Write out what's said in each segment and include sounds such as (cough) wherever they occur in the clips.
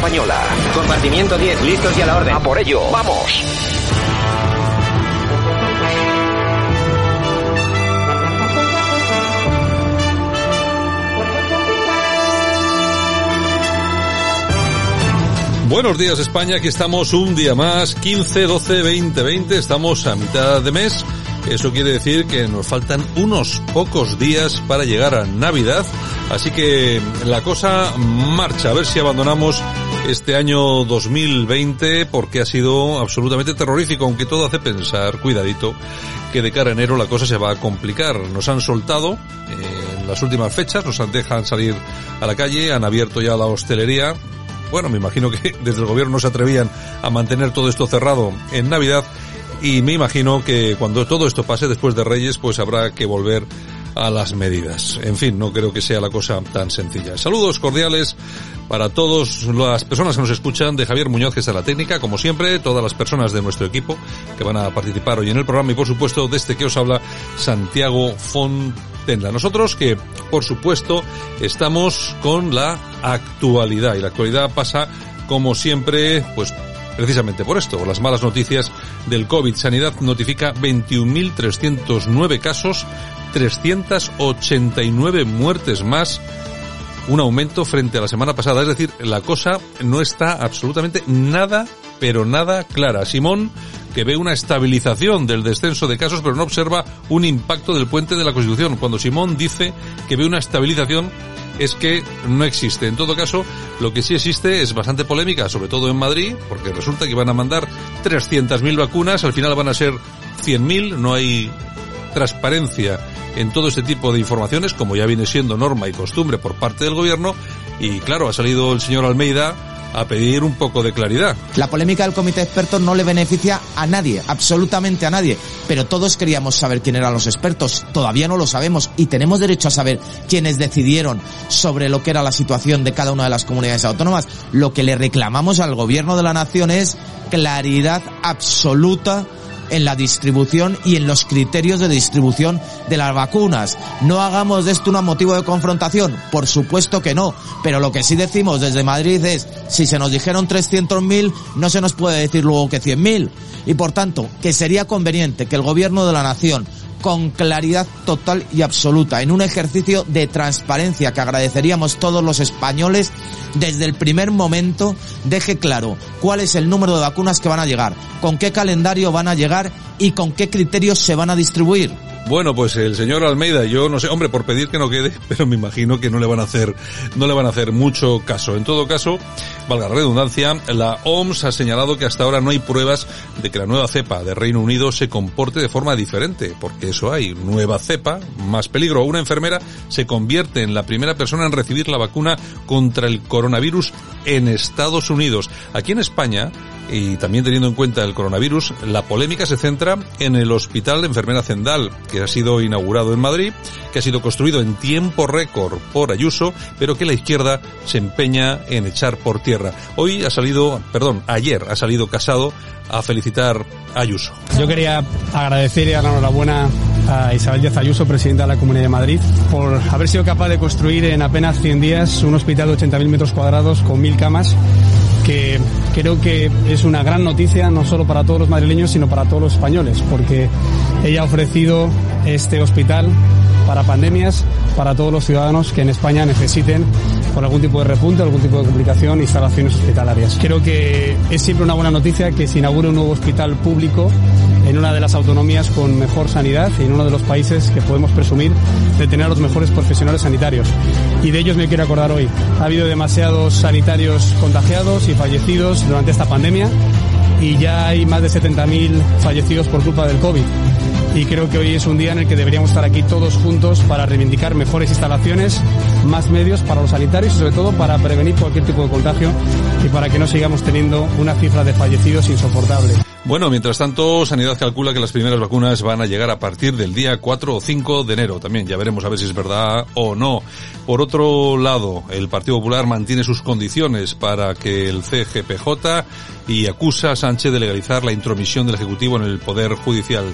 Española. Compartimiento 10, listos y a la orden. A por ello, vamos. Buenos días España, aquí estamos un día más, 15, 12, 20, 20, estamos a mitad de mes. Eso quiere decir que nos faltan unos pocos días para llegar a Navidad, así que la cosa marcha, a ver si abandonamos este año 2020 porque ha sido absolutamente terrorífico, aunque todo hace pensar, cuidadito, que de cara a enero la cosa se va a complicar. Nos han soltado eh, en las últimas fechas, nos han dejan salir a la calle, han abierto ya la hostelería, bueno, me imagino que (laughs) desde el gobierno no se atrevían a mantener todo esto cerrado en Navidad y me imagino que cuando todo esto pase después de Reyes pues habrá que volver a las medidas. En fin, no creo que sea la cosa tan sencilla. Saludos cordiales para todas las personas que nos escuchan, de Javier Muñoz, que la técnica, como siempre, todas las personas de nuestro equipo que van a participar hoy en el programa y por supuesto desde que os habla Santiago Fontenla. Nosotros que, por supuesto, estamos con la actualidad y la actualidad pasa, como siempre, pues precisamente por esto, las malas noticias del COVID. Sanidad notifica 21.309 casos, 389 muertes más, un aumento frente a la semana pasada. Es decir, la cosa no está absolutamente nada, pero nada clara. Simón, que ve una estabilización del descenso de casos, pero no observa un impacto del puente de la Constitución. Cuando Simón dice que ve una estabilización, es que no existe. En todo caso, lo que sí existe es bastante polémica, sobre todo en Madrid, porque resulta que van a mandar 300.000 vacunas, al final van a ser 100.000, no hay transparencia en todo este tipo de informaciones, como ya viene siendo norma y costumbre por parte del gobierno, y claro, ha salido el señor Almeida a pedir un poco de claridad. La polémica del comité de expertos no le beneficia a nadie, absolutamente a nadie, pero todos queríamos saber quién eran los expertos, todavía no lo sabemos y tenemos derecho a saber quiénes decidieron sobre lo que era la situación de cada una de las comunidades autónomas. Lo que le reclamamos al gobierno de la nación es claridad absoluta en la distribución y en los criterios de distribución de las vacunas. No hagamos de esto un motivo de confrontación, por supuesto que no, pero lo que sí decimos desde Madrid es, si se nos dijeron 300.000, no se nos puede decir luego que 100.000. Y por tanto, que sería conveniente que el gobierno de la nación con claridad total y absoluta, en un ejercicio de transparencia que agradeceríamos todos los españoles, desde el primer momento deje claro cuál es el número de vacunas que van a llegar, con qué calendario van a llegar y con qué criterios se van a distribuir. Bueno, pues el señor Almeida, yo no sé, hombre, por pedir que no quede, (laughs) pero me imagino que no le van a hacer, no le van a hacer mucho caso. En todo caso, valga la redundancia, la OMS ha señalado que hasta ahora no hay pruebas de que la nueva cepa de Reino Unido se comporte de forma diferente, porque eso hay, nueva cepa, más peligro. Una enfermera se convierte en la primera persona en recibir la vacuna contra el coronavirus en Estados Unidos. Aquí en España, y también teniendo en cuenta el coronavirus, la polémica se centra en el Hospital de Enfermera Zendal, que ha sido inaugurado en Madrid, que ha sido construido en tiempo récord por Ayuso, pero que la izquierda se empeña en echar por tierra. Hoy ha salido, perdón, ayer ha salido Casado a felicitar a Ayuso. Yo quería agradecer y dar la enhorabuena a Isabel Díaz Ayuso, presidenta de la Comunidad de Madrid, por haber sido capaz de construir en apenas 100 días un hospital de 80.000 metros cuadrados con 1.000 camas que creo que es una gran noticia no solo para todos los madrileños, sino para todos los españoles, porque ella ha ofrecido este hospital para pandemias, para todos los ciudadanos que en España necesiten por algún tipo de repunte, algún tipo de complicación, instalaciones hospitalarias. Creo que es siempre una buena noticia que se inaugure un nuevo hospital público en una de las autonomías con mejor sanidad y en uno de los países que podemos presumir de tener a los mejores profesionales sanitarios. Y de ellos me quiero acordar hoy. Ha habido demasiados sanitarios contagiados y fallecidos durante esta pandemia y ya hay más de 70.000 fallecidos por culpa del COVID. Y creo que hoy es un día en el que deberíamos estar aquí todos juntos para reivindicar mejores instalaciones, más medios para los sanitarios y sobre todo para prevenir cualquier tipo de contagio y para que no sigamos teniendo una cifra de fallecidos insoportable. Bueno, mientras tanto, Sanidad calcula que las primeras vacunas van a llegar a partir del día 4 o 5 de enero. También ya veremos a ver si es verdad o no. Por otro lado, el Partido Popular mantiene sus condiciones para que el CGPJ y acusa a Sánchez de legalizar la intromisión del Ejecutivo en el Poder Judicial.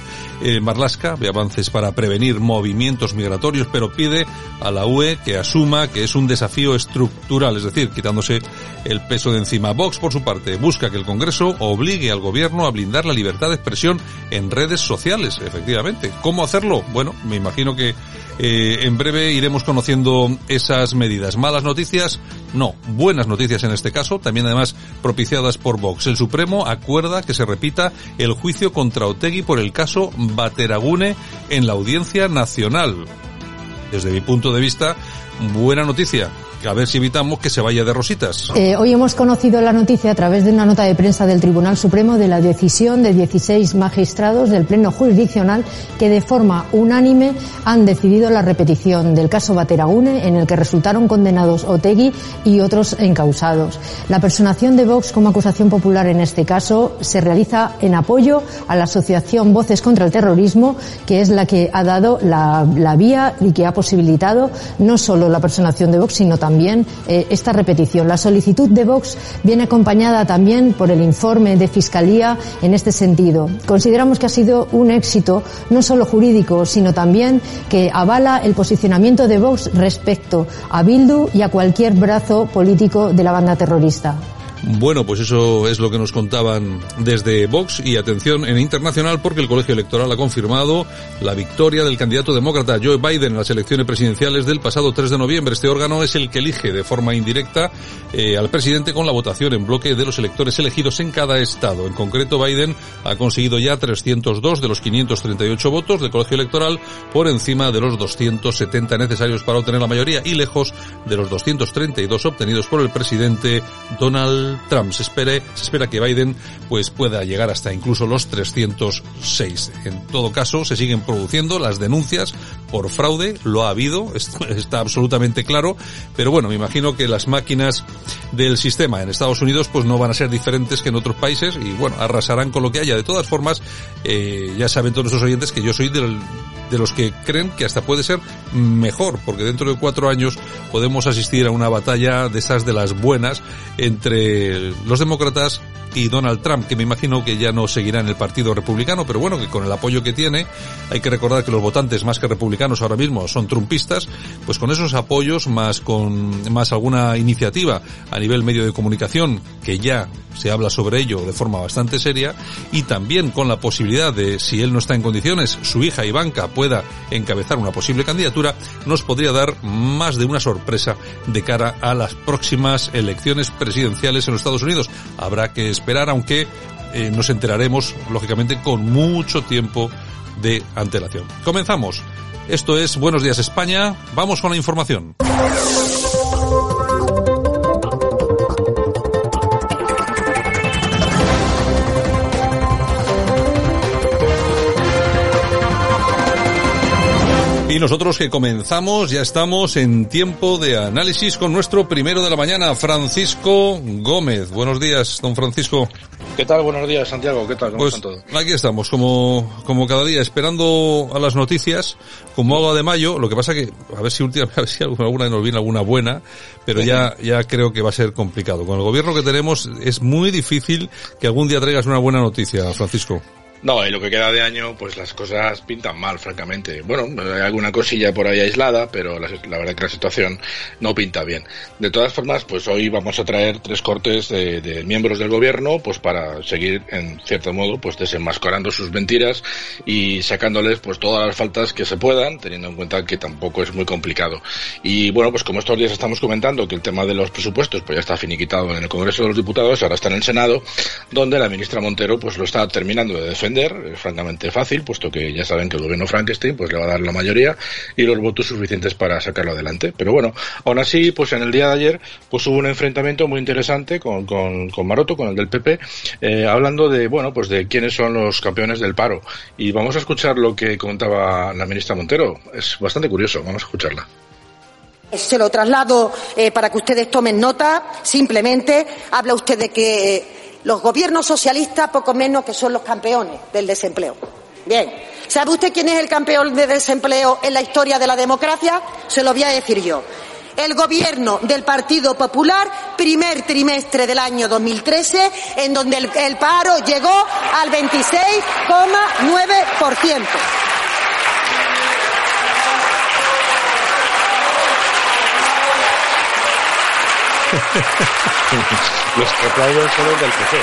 Eh, Marlasca ve avances para prevenir movimientos migratorios, pero pide a la UE que asuma que es un desafío estructural, es decir, quitándose el peso de encima. Vox, por su parte, busca que el Congreso obligue al Gobierno a blindar la libertad de expresión en redes sociales, efectivamente. ¿Cómo hacerlo? Bueno, me imagino que eh, en breve iremos conociendo esas medidas. ¿Malas noticias? No, buenas noticias en este caso, también además propiciadas por Vox. El Supremo acuerda que se repita el juicio contra Otegui por el caso Bateragune en la Audiencia Nacional. Desde mi punto de vista, buena noticia a ver si evitamos que se vaya de rositas. Eh, hoy hemos conocido la noticia a través de una nota de prensa del Tribunal Supremo de la decisión de 16 magistrados del Pleno Jurisdiccional que de forma unánime han decidido la repetición del caso Bateragune en el que resultaron condenados Otegui y otros encausados. La personación de Vox como acusación popular en este caso se realiza en apoyo a la asociación Voces contra el Terrorismo, que es la que ha dado la, la vía y que ha posibilitado no solo la personación de Vox, sino también también eh, esta repetición. La solicitud de Vox viene acompañada también por el informe de Fiscalía en este sentido. Consideramos que ha sido un éxito no solo jurídico, sino también que avala el posicionamiento de Vox respecto a Bildu y a cualquier brazo político de la banda terrorista. Bueno, pues eso es lo que nos contaban desde Vox y atención en internacional porque el colegio electoral ha confirmado la victoria del candidato demócrata Joe Biden en las elecciones presidenciales del pasado 3 de noviembre. Este órgano es el que elige de forma indirecta eh, al presidente con la votación en bloque de los electores elegidos en cada estado. En concreto, Biden ha conseguido ya 302 de los 538 votos del colegio electoral por encima de los 270 necesarios para obtener la mayoría y lejos de los 232 obtenidos por el presidente Donald Trump. Se, espere, se espera que Biden pues pueda llegar hasta incluso los 306. En todo caso, se siguen produciendo las denuncias por fraude, lo ha habido, está absolutamente claro, pero bueno, me imagino que las máquinas del sistema en Estados Unidos pues no van a ser diferentes que en otros países y bueno, arrasarán con lo que haya. De todas formas, eh, ya saben todos nuestros oyentes que yo soy del, de los que creen que hasta puede ser mejor, porque dentro de cuatro años podemos asistir a una batalla de esas de las buenas entre los demócratas y Donald Trump, que me imagino que ya no seguirá en el Partido Republicano, pero bueno, que con el apoyo que tiene, hay que recordar que los votantes más que republicanos ahora mismo son trumpistas, pues con esos apoyos, más con más alguna iniciativa a nivel medio de comunicación, que ya se habla sobre ello de forma bastante seria, y también con la posibilidad de, si él no está en condiciones, su hija Ivanka pueda encabezar una posible candidatura, nos podría dar más de una sorpresa de cara a las próximas elecciones presidenciales en los Estados Unidos. Habrá que aunque eh, nos enteraremos, lógicamente, con mucho tiempo de antelación. Comenzamos. Esto es Buenos Días España. Vamos con la información. Y nosotros que comenzamos, ya estamos en tiempo de análisis con nuestro primero de la mañana, Francisco Gómez. Buenos días, don Francisco. ¿Qué tal? Buenos días, Santiago. ¿Qué tal? ¿Cómo pues están todos? Aquí estamos, como, como cada día, esperando a las noticias, como agua de mayo. Lo que pasa que, a ver si últimamente, (laughs) a ver si alguna nos viene alguna buena, pero ya, ya creo que va a ser complicado. Con el gobierno que tenemos es muy difícil que algún día traigas una buena noticia, Francisco. No, en lo que queda de año, pues las cosas pintan mal, francamente. Bueno, hay alguna cosilla por ahí aislada, pero la, verdad que la situación no pinta bien. De todas formas, pues hoy vamos a traer tres cortes de, miembros del gobierno, pues para seguir, en cierto modo, pues desenmascarando sus mentiras y sacándoles, pues todas las faltas que se puedan, teniendo en cuenta que tampoco es muy complicado. Y bueno, pues como estos días estamos comentando que el tema de los presupuestos, pues ya está finiquitado en el Congreso de los Diputados, ahora está en el Senado, donde la ministra Montero, pues lo está terminando de es francamente fácil, puesto que ya saben que el gobierno Frankenstein pues le va a dar la mayoría y los votos suficientes para sacarlo adelante. Pero bueno, aún así, pues en el día de ayer pues hubo un enfrentamiento muy interesante con, con, con Maroto, con el del PP, eh, hablando de, bueno, pues de quiénes son los campeones del paro. Y vamos a escuchar lo que contaba la ministra Montero. Es bastante curioso, vamos a escucharla. Se lo traslado eh, para que ustedes tomen nota. Simplemente habla usted de que los gobiernos socialistas, poco menos que son los campeones del desempleo. Bien, ¿sabe usted quién es el campeón de desempleo en la historia de la democracia? Se lo voy a decir yo. El gobierno del Partido Popular, primer trimestre del año 2013, en donde el, el paro llegó al 26,9%. (laughs) Los que aplauden son los del PP.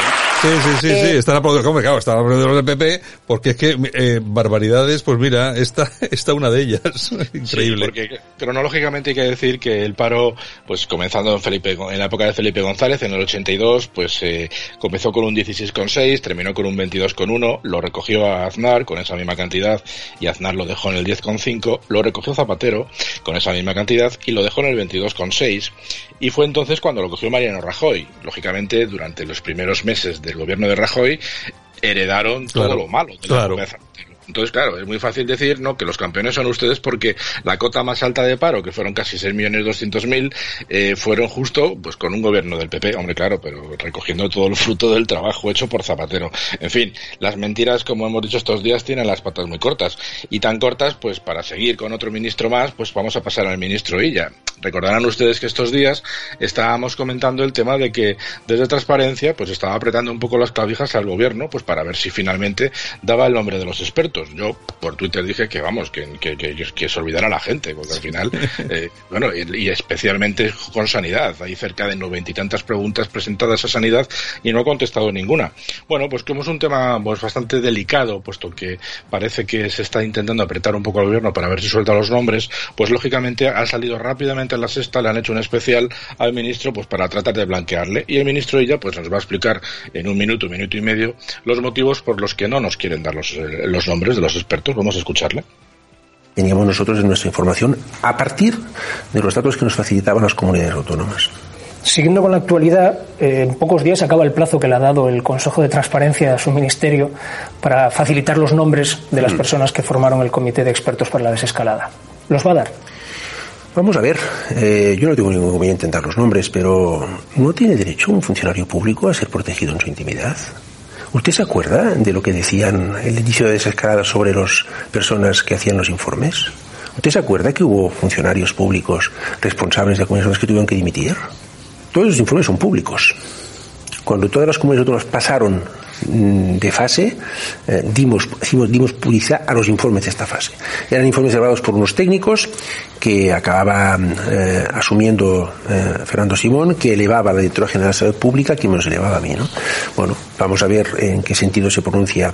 Sí, sí, sí, sí, eh, están aplaudiendo, claro, están aplaudiendo los del PP, porque es que eh, barbaridades, pues mira, esta, (laughs) esta una de ellas, (laughs) increíble. porque cronológicamente hay que decir que el paro, pues comenzando en Felipe, en la época de Felipe González, en el 82, pues eh, comenzó con un 16,6, terminó con un 22,1, lo recogió a Aznar con esa misma cantidad y Aznar lo dejó en el 10,5, lo recogió Zapatero con esa misma cantidad y lo dejó en el 22,6 y fue entonces cuando lo cogió Mariano Rajoy. Lógicamente, durante los primeros meses del gobierno de Rajoy, heredaron todo lo malo de claro. Entonces, claro, es muy fácil decir ¿no? que los campeones son ustedes porque la cota más alta de paro, que fueron casi 6.200.000, eh, fueron justo pues con un gobierno del PP. Hombre, claro, pero recogiendo todo el fruto del trabajo hecho por Zapatero. En fin, las mentiras, como hemos dicho estos días, tienen las patas muy cortas. Y tan cortas, pues para seguir con otro ministro más, pues vamos a pasar al ministro Illa. Recordarán ustedes que estos días estábamos comentando el tema de que desde Transparencia, pues estaba apretando un poco las clavijas al gobierno, pues para ver si finalmente daba el nombre de los expertos yo por Twitter dije que vamos, que, que, que, se olvidara la gente, porque al final, (laughs) eh, bueno, y, especialmente con sanidad. Hay cerca de noventa y tantas preguntas presentadas a sanidad y no ha contestado ninguna. Bueno, pues como es un tema pues bastante delicado, puesto que parece que se está intentando apretar un poco al gobierno para ver si suelta los nombres, pues lógicamente ha salido rápidamente en la sexta, le han hecho un especial al ministro pues para tratar de blanquearle y el ministro ella pues nos va a explicar en un minuto, minuto y medio los motivos por los que no nos quieren dar los, los nombres de los expertos. Vamos a escucharle. Teníamos nosotros en nuestra información a partir de los datos que nos facilitaban las comunidades autónomas. Siguiendo con la actualidad, eh, en pocos días acaba el plazo que le ha dado el Consejo de Transparencia a su ministerio para facilitar los nombres de las mm. personas que formaron el Comité de Expertos para la Desescalada. ¿Los va a dar? Vamos a ver, eh, yo no tengo ningún inconveniente en dar los nombres, pero ¿no tiene derecho un funcionario público a ser protegido en su intimidad? ¿Usted se acuerda de lo que decían el inicio de desescalada sobre las personas que hacían los informes? ¿Usted se acuerda que hubo funcionarios públicos responsables de comunidades que tuvieron que dimitir? Todos los informes son públicos. Cuando todas las comunidades pasaron de fase, eh, dimos, dimos, dimos publicidad a los informes de esta fase. Eran informes elaborados por unos técnicos que acababa eh, asumiendo eh, Fernando Simón, que elevaba la directora general de salud pública, que me los elevaba a mí. ¿no? Bueno, vamos a ver en qué sentido se pronuncia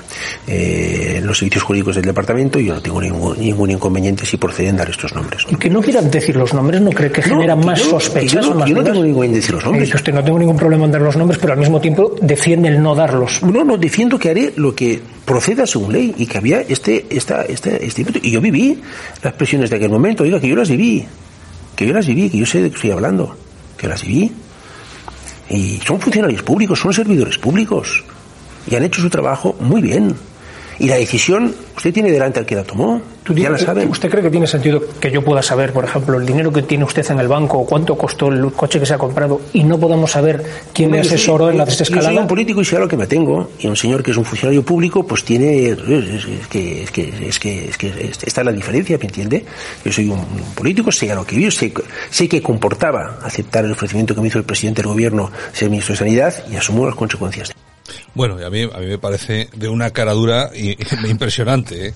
los servicios jurídicos del departamento. Yo no tengo ningún, ningún inconveniente si proceden dar estos nombres. ¿no? Que no quieran decir los nombres, ¿no cree que generan más sospechas? Yo no, yo no tengo ningún inconveniente decir los nombres. usted no tengo ningún problema en dar los nombres, pero al mismo tiempo defiende el no darlos. No, no, defiendo que haré lo que proceda según ley y que había este, esta, este, este, y yo viví las presiones de aquel momento, oiga, que yo las viví, que yo las viví, que yo sé de qué estoy hablando, que las viví. Y son funcionarios públicos, son servidores públicos. Y han hecho su trabajo muy bien. Y la decisión, usted tiene delante al que la tomó. ya la sabe. ¿Usted cree que tiene sentido que yo pueda saber, por ejemplo, el dinero que tiene usted en el banco o cuánto costó el coche que se ha comprado y no podamos saber quién me asesoró en la desescalada? Yo soy un político y sé a lo que me tengo. Y un señor que es un funcionario público, pues tiene. Es que, es que, es que, es que está la diferencia, ¿me entiende? Yo soy un político, sé a lo que vivo, sé, sé que comportaba aceptar el ofrecimiento que me hizo el presidente del gobierno ser ministro de Sanidad y asumo las consecuencias. Bueno, a mí, a mí me parece de una cara dura y, (laughs) impresionante. ¿eh?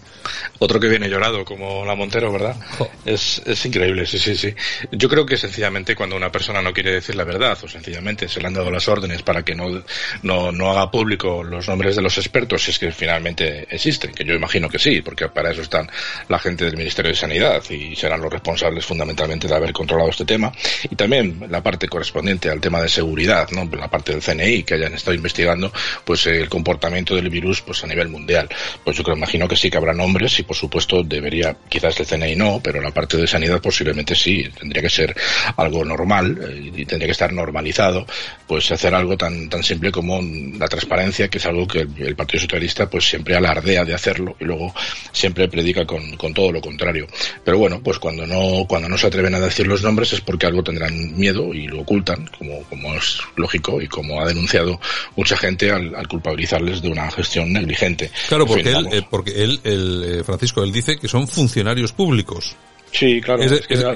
Otro que viene llorado, como la Montero, ¿verdad? Es, es increíble, sí, sí, sí. Yo creo que sencillamente cuando una persona no quiere decir la verdad, o sencillamente se le han dado las órdenes para que no, no, no haga público los nombres de los expertos, si es que finalmente existen, que yo imagino que sí, porque para eso están la gente del Ministerio de Sanidad y serán los responsables fundamentalmente de haber controlado este tema, y también la parte correspondiente al tema de seguridad, ¿no? La parte del CNI que hayan estado investigando, pues pues el comportamiento del virus pues a nivel mundial. Pues yo creo, imagino que sí que habrá nombres y por supuesto debería, quizás el CNI no, pero la parte de sanidad posiblemente sí, tendría que ser algo normal eh, y tendría que estar normalizado, pues hacer algo tan, tan simple como la transparencia, que es algo que el, Partido Socialista pues siempre alardea de hacerlo y luego siempre predica con, con todo lo contrario. Pero bueno, pues cuando no, cuando no se atreven a decir los nombres es porque algo tendrán miedo y lo ocultan, como, como es lógico y como ha denunciado mucha gente al culpabilizarles de una gestión negligente. Claro, porque él, eh, porque él, el, eh, Francisco, él dice que son funcionarios públicos. Sí, claro.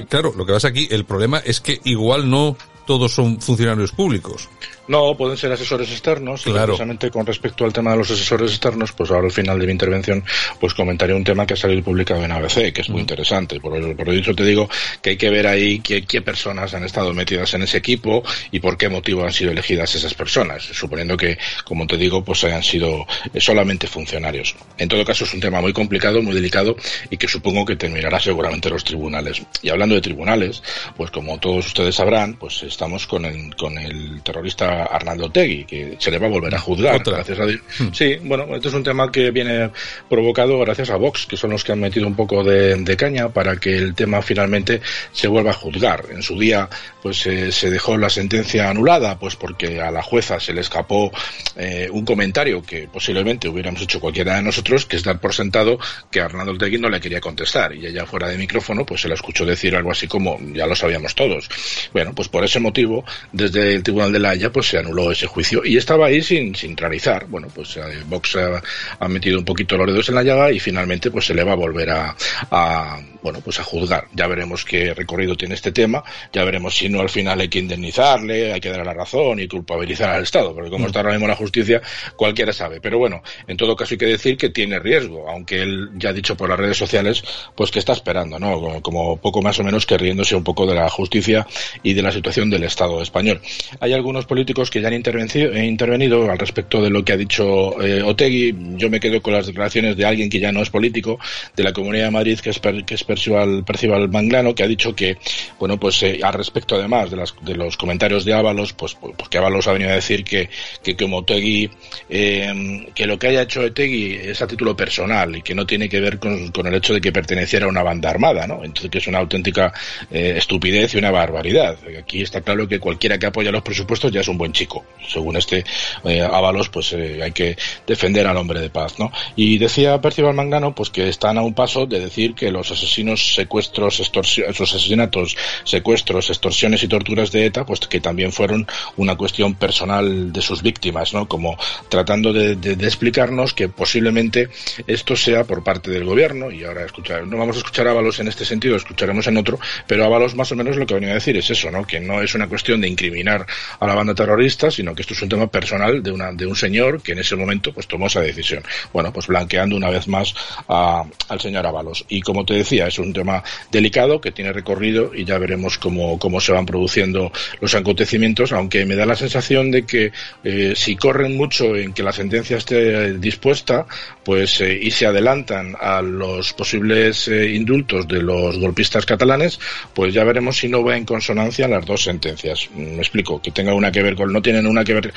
Claro, lo que pasa aquí, el problema es que igual no todos son funcionarios públicos. No, pueden ser asesores externos. Y precisamente con respecto al tema de los asesores externos, pues ahora al final de mi intervención, pues comentaré un tema que ha salido publicado en ABC, que es muy mm. interesante. Por, por eso te digo que hay que ver ahí qué, qué, personas han estado metidas en ese equipo y por qué motivo han sido elegidas esas personas, suponiendo que, como te digo, pues hayan sido eh, solamente funcionarios. En todo caso, es un tema muy complicado, muy delicado y que supongo que terminará seguramente los tribunales. Y hablando de tribunales, pues como todos ustedes sabrán, pues estamos con el, con el terrorista Arnaldo Tegui, que se le va a volver a juzgar, gracias a Dios. Hmm. Sí, bueno, este es un tema que viene provocado gracias a Vox, que son los que han metido un poco de, caña para que el tema finalmente se vuelva a juzgar. En su día, pues eh, se dejó la sentencia anulada, pues porque a la jueza se le escapó eh, un comentario que posiblemente hubiéramos hecho cualquiera de nosotros, que es dar por sentado que Arnaldo Tegui no le quería contestar. Y ella fuera de micrófono, pues se la escuchó decir algo así como, ya lo sabíamos todos. Bueno, pues por ese motivo, desde el Tribunal de la Haya, pues se anuló ese juicio y estaba ahí sin, sin realizar. Bueno, pues eh, Vox ha, metido un poquito los dedos en la llaga y finalmente pues se le va a volver a, a, bueno, pues a juzgar. Ya veremos qué recorrido tiene este tema, ya veremos si no al final hay que indemnizarle, hay que darle la razón y culpabilizar al Estado, porque como mm. está ahora mismo la justicia, cualquiera sabe. Pero bueno, en todo caso hay que decir que tiene riesgo, aunque él ya ha dicho por las redes sociales, pues que está esperando, ¿no? Como, poco más o menos que riéndose un poco de la justicia y de la situación del Estado español. Hay algunos políticos que ya han intervenido al respecto de lo que ha dicho eh, Otegui. Yo me quedo con las declaraciones de alguien que ya no es político, de la Comunidad de Madrid, que es, que es Percival, Manglano, que ha dicho que, bueno, pues eh, al respecto además de, las, de los comentarios de Ábalos, pues porque pues Ábalos ha venido a decir que, que como Otegui, eh, que lo que haya hecho Otegui es a título personal y que no tiene que ver con, con el hecho de que perteneciera a una banda armada, ¿no? Entonces que es una auténtica eh, estupidez y una barbaridad. Aquí está claro que cualquiera que apoya los presupuestos ya es un buen chico. Según este eh, Ábalos, pues eh, hay que defender al hombre de paz, ¿no? Y decía Percival Mangano, pues que están a un paso de decir que los asesinos, secuestros, extorsiones, asesinatos, secuestros, extorsiones y torturas de ETA, pues que también fueron una cuestión personal de sus víctimas, ¿no? Como tratando de, de, explicarnos que posiblemente esto sea por parte del gobierno, y ahora escuchar, no vamos a escuchar a Ábalos en este sentido, escucharemos en otro, pero Ábalos más o menos lo que venía a decir es eso, ¿no? Que no es una cuestión de incriminar a la banda terrorista, sino que esto es un tema personal de, una, de un señor que en ese momento pues tomó esa decisión. Bueno, pues blanqueando una vez más a, al señor Ábalos. Y como te decía, es un tema delicado que tiene recorrido y ya veremos cómo, cómo se van produciendo los acontecimientos, aunque me da la sensación de que eh, si corren mucho en que la sentencia esté dispuesta, pues eh, y se adelantan a los posibles eh, indultos de los golpistas catalanes, pues ya veremos si no va en consonancia las dos sentencias. Me explico, que tenga una que ver no tienen una que ver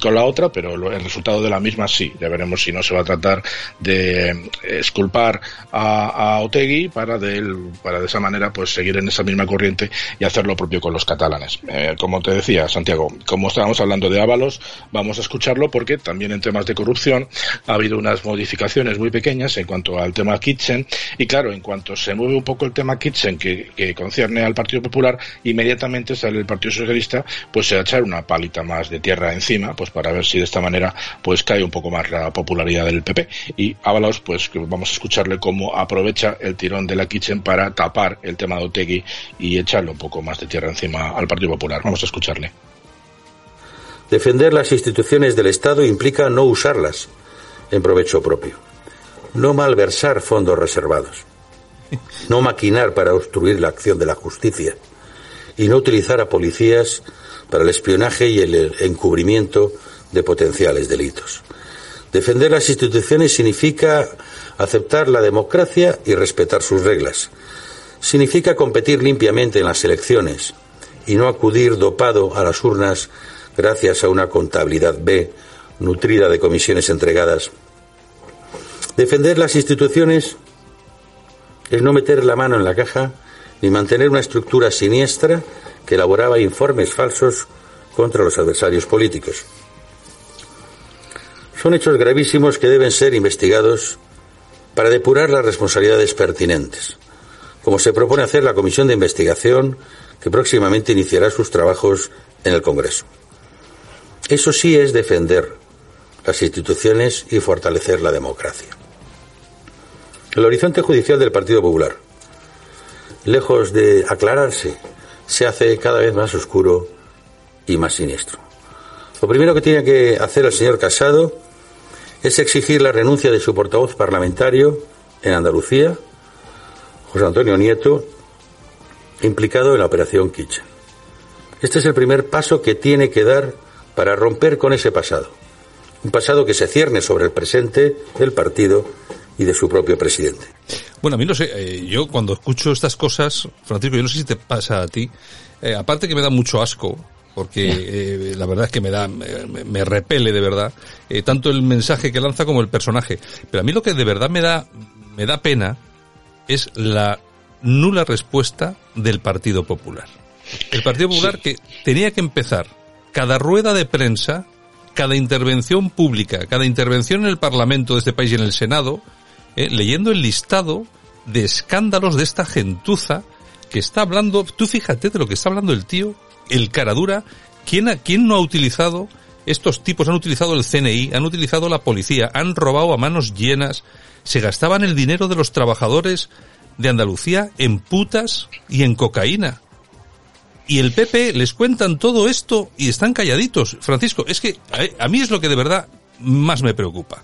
con la otra, pero el resultado de la misma sí. Ya veremos si no se va a tratar de esculpar a, a Otegui para de, para de esa manera pues seguir en esa misma corriente y hacer lo propio con los catalanes. Eh, como te decía, Santiago, como estábamos hablando de Ábalos, vamos a escucharlo porque también en temas de corrupción ha habido unas modificaciones muy pequeñas en cuanto al tema Kitchen y claro, en cuanto se mueve un poco el tema Kitchen que, que concierne al Partido Popular, inmediatamente sale el Partido Socialista pues a echar una más de tierra encima, pues para ver si de esta manera pues cae un poco más la popularidad del PP. Y Ábalos, pues que vamos a escucharle cómo aprovecha el tirón de la Kitchen para tapar el tema de Otegui y echarle un poco más de tierra encima al Partido Popular. Vamos a escucharle. Defender las instituciones del Estado implica no usarlas en provecho propio, no malversar fondos reservados, no maquinar para obstruir la acción de la justicia y no utilizar a policías para el espionaje y el encubrimiento de potenciales delitos. Defender las instituciones significa aceptar la democracia y respetar sus reglas. Significa competir limpiamente en las elecciones y no acudir dopado a las urnas gracias a una contabilidad B nutrida de comisiones entregadas. Defender las instituciones es no meter la mano en la caja ni mantener una estructura siniestra que elaboraba informes falsos contra los adversarios políticos. Son hechos gravísimos que deben ser investigados para depurar las responsabilidades pertinentes, como se propone hacer la Comisión de Investigación que próximamente iniciará sus trabajos en el Congreso. Eso sí es defender las instituciones y fortalecer la democracia. El horizonte judicial del Partido Popular, lejos de aclararse, se hace cada vez más oscuro y más siniestro. Lo primero que tiene que hacer el señor Casado es exigir la renuncia de su portavoz parlamentario en Andalucía, José Antonio Nieto, implicado en la operación Kitchen. Este es el primer paso que tiene que dar para romper con ese pasado. Un pasado que se cierne sobre el presente del partido y de su propio presidente. Bueno, a mí no sé, eh, yo cuando escucho estas cosas, Francisco, yo no sé si te pasa a ti, eh, aparte que me da mucho asco, porque eh, la verdad es que me da, me, repele de verdad, tanto el mensaje que lanza como el personaje. Pero a mí lo que de verdad me da, me da pena es la nula respuesta del Partido Popular. El Partido Popular que tenía que empezar cada rueda de prensa, cada intervención pública, cada intervención en el Parlamento de este país y en el Senado, eh, leyendo el listado de escándalos de esta gentuza que está hablando, tú fíjate de lo que está hablando el tío, el caradura, ¿quién, quién no ha utilizado, estos tipos han utilizado el CNI, han utilizado la policía, han robado a manos llenas, se gastaban el dinero de los trabajadores de Andalucía en putas y en cocaína y el PP les cuentan todo esto y están calladitos. Francisco, es que a, mí es lo que de verdad más me preocupa.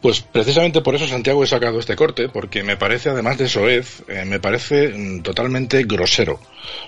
Pues precisamente por eso Santiago he sacado este corte, porque me parece, además de soez, eh, me parece mm, totalmente grosero.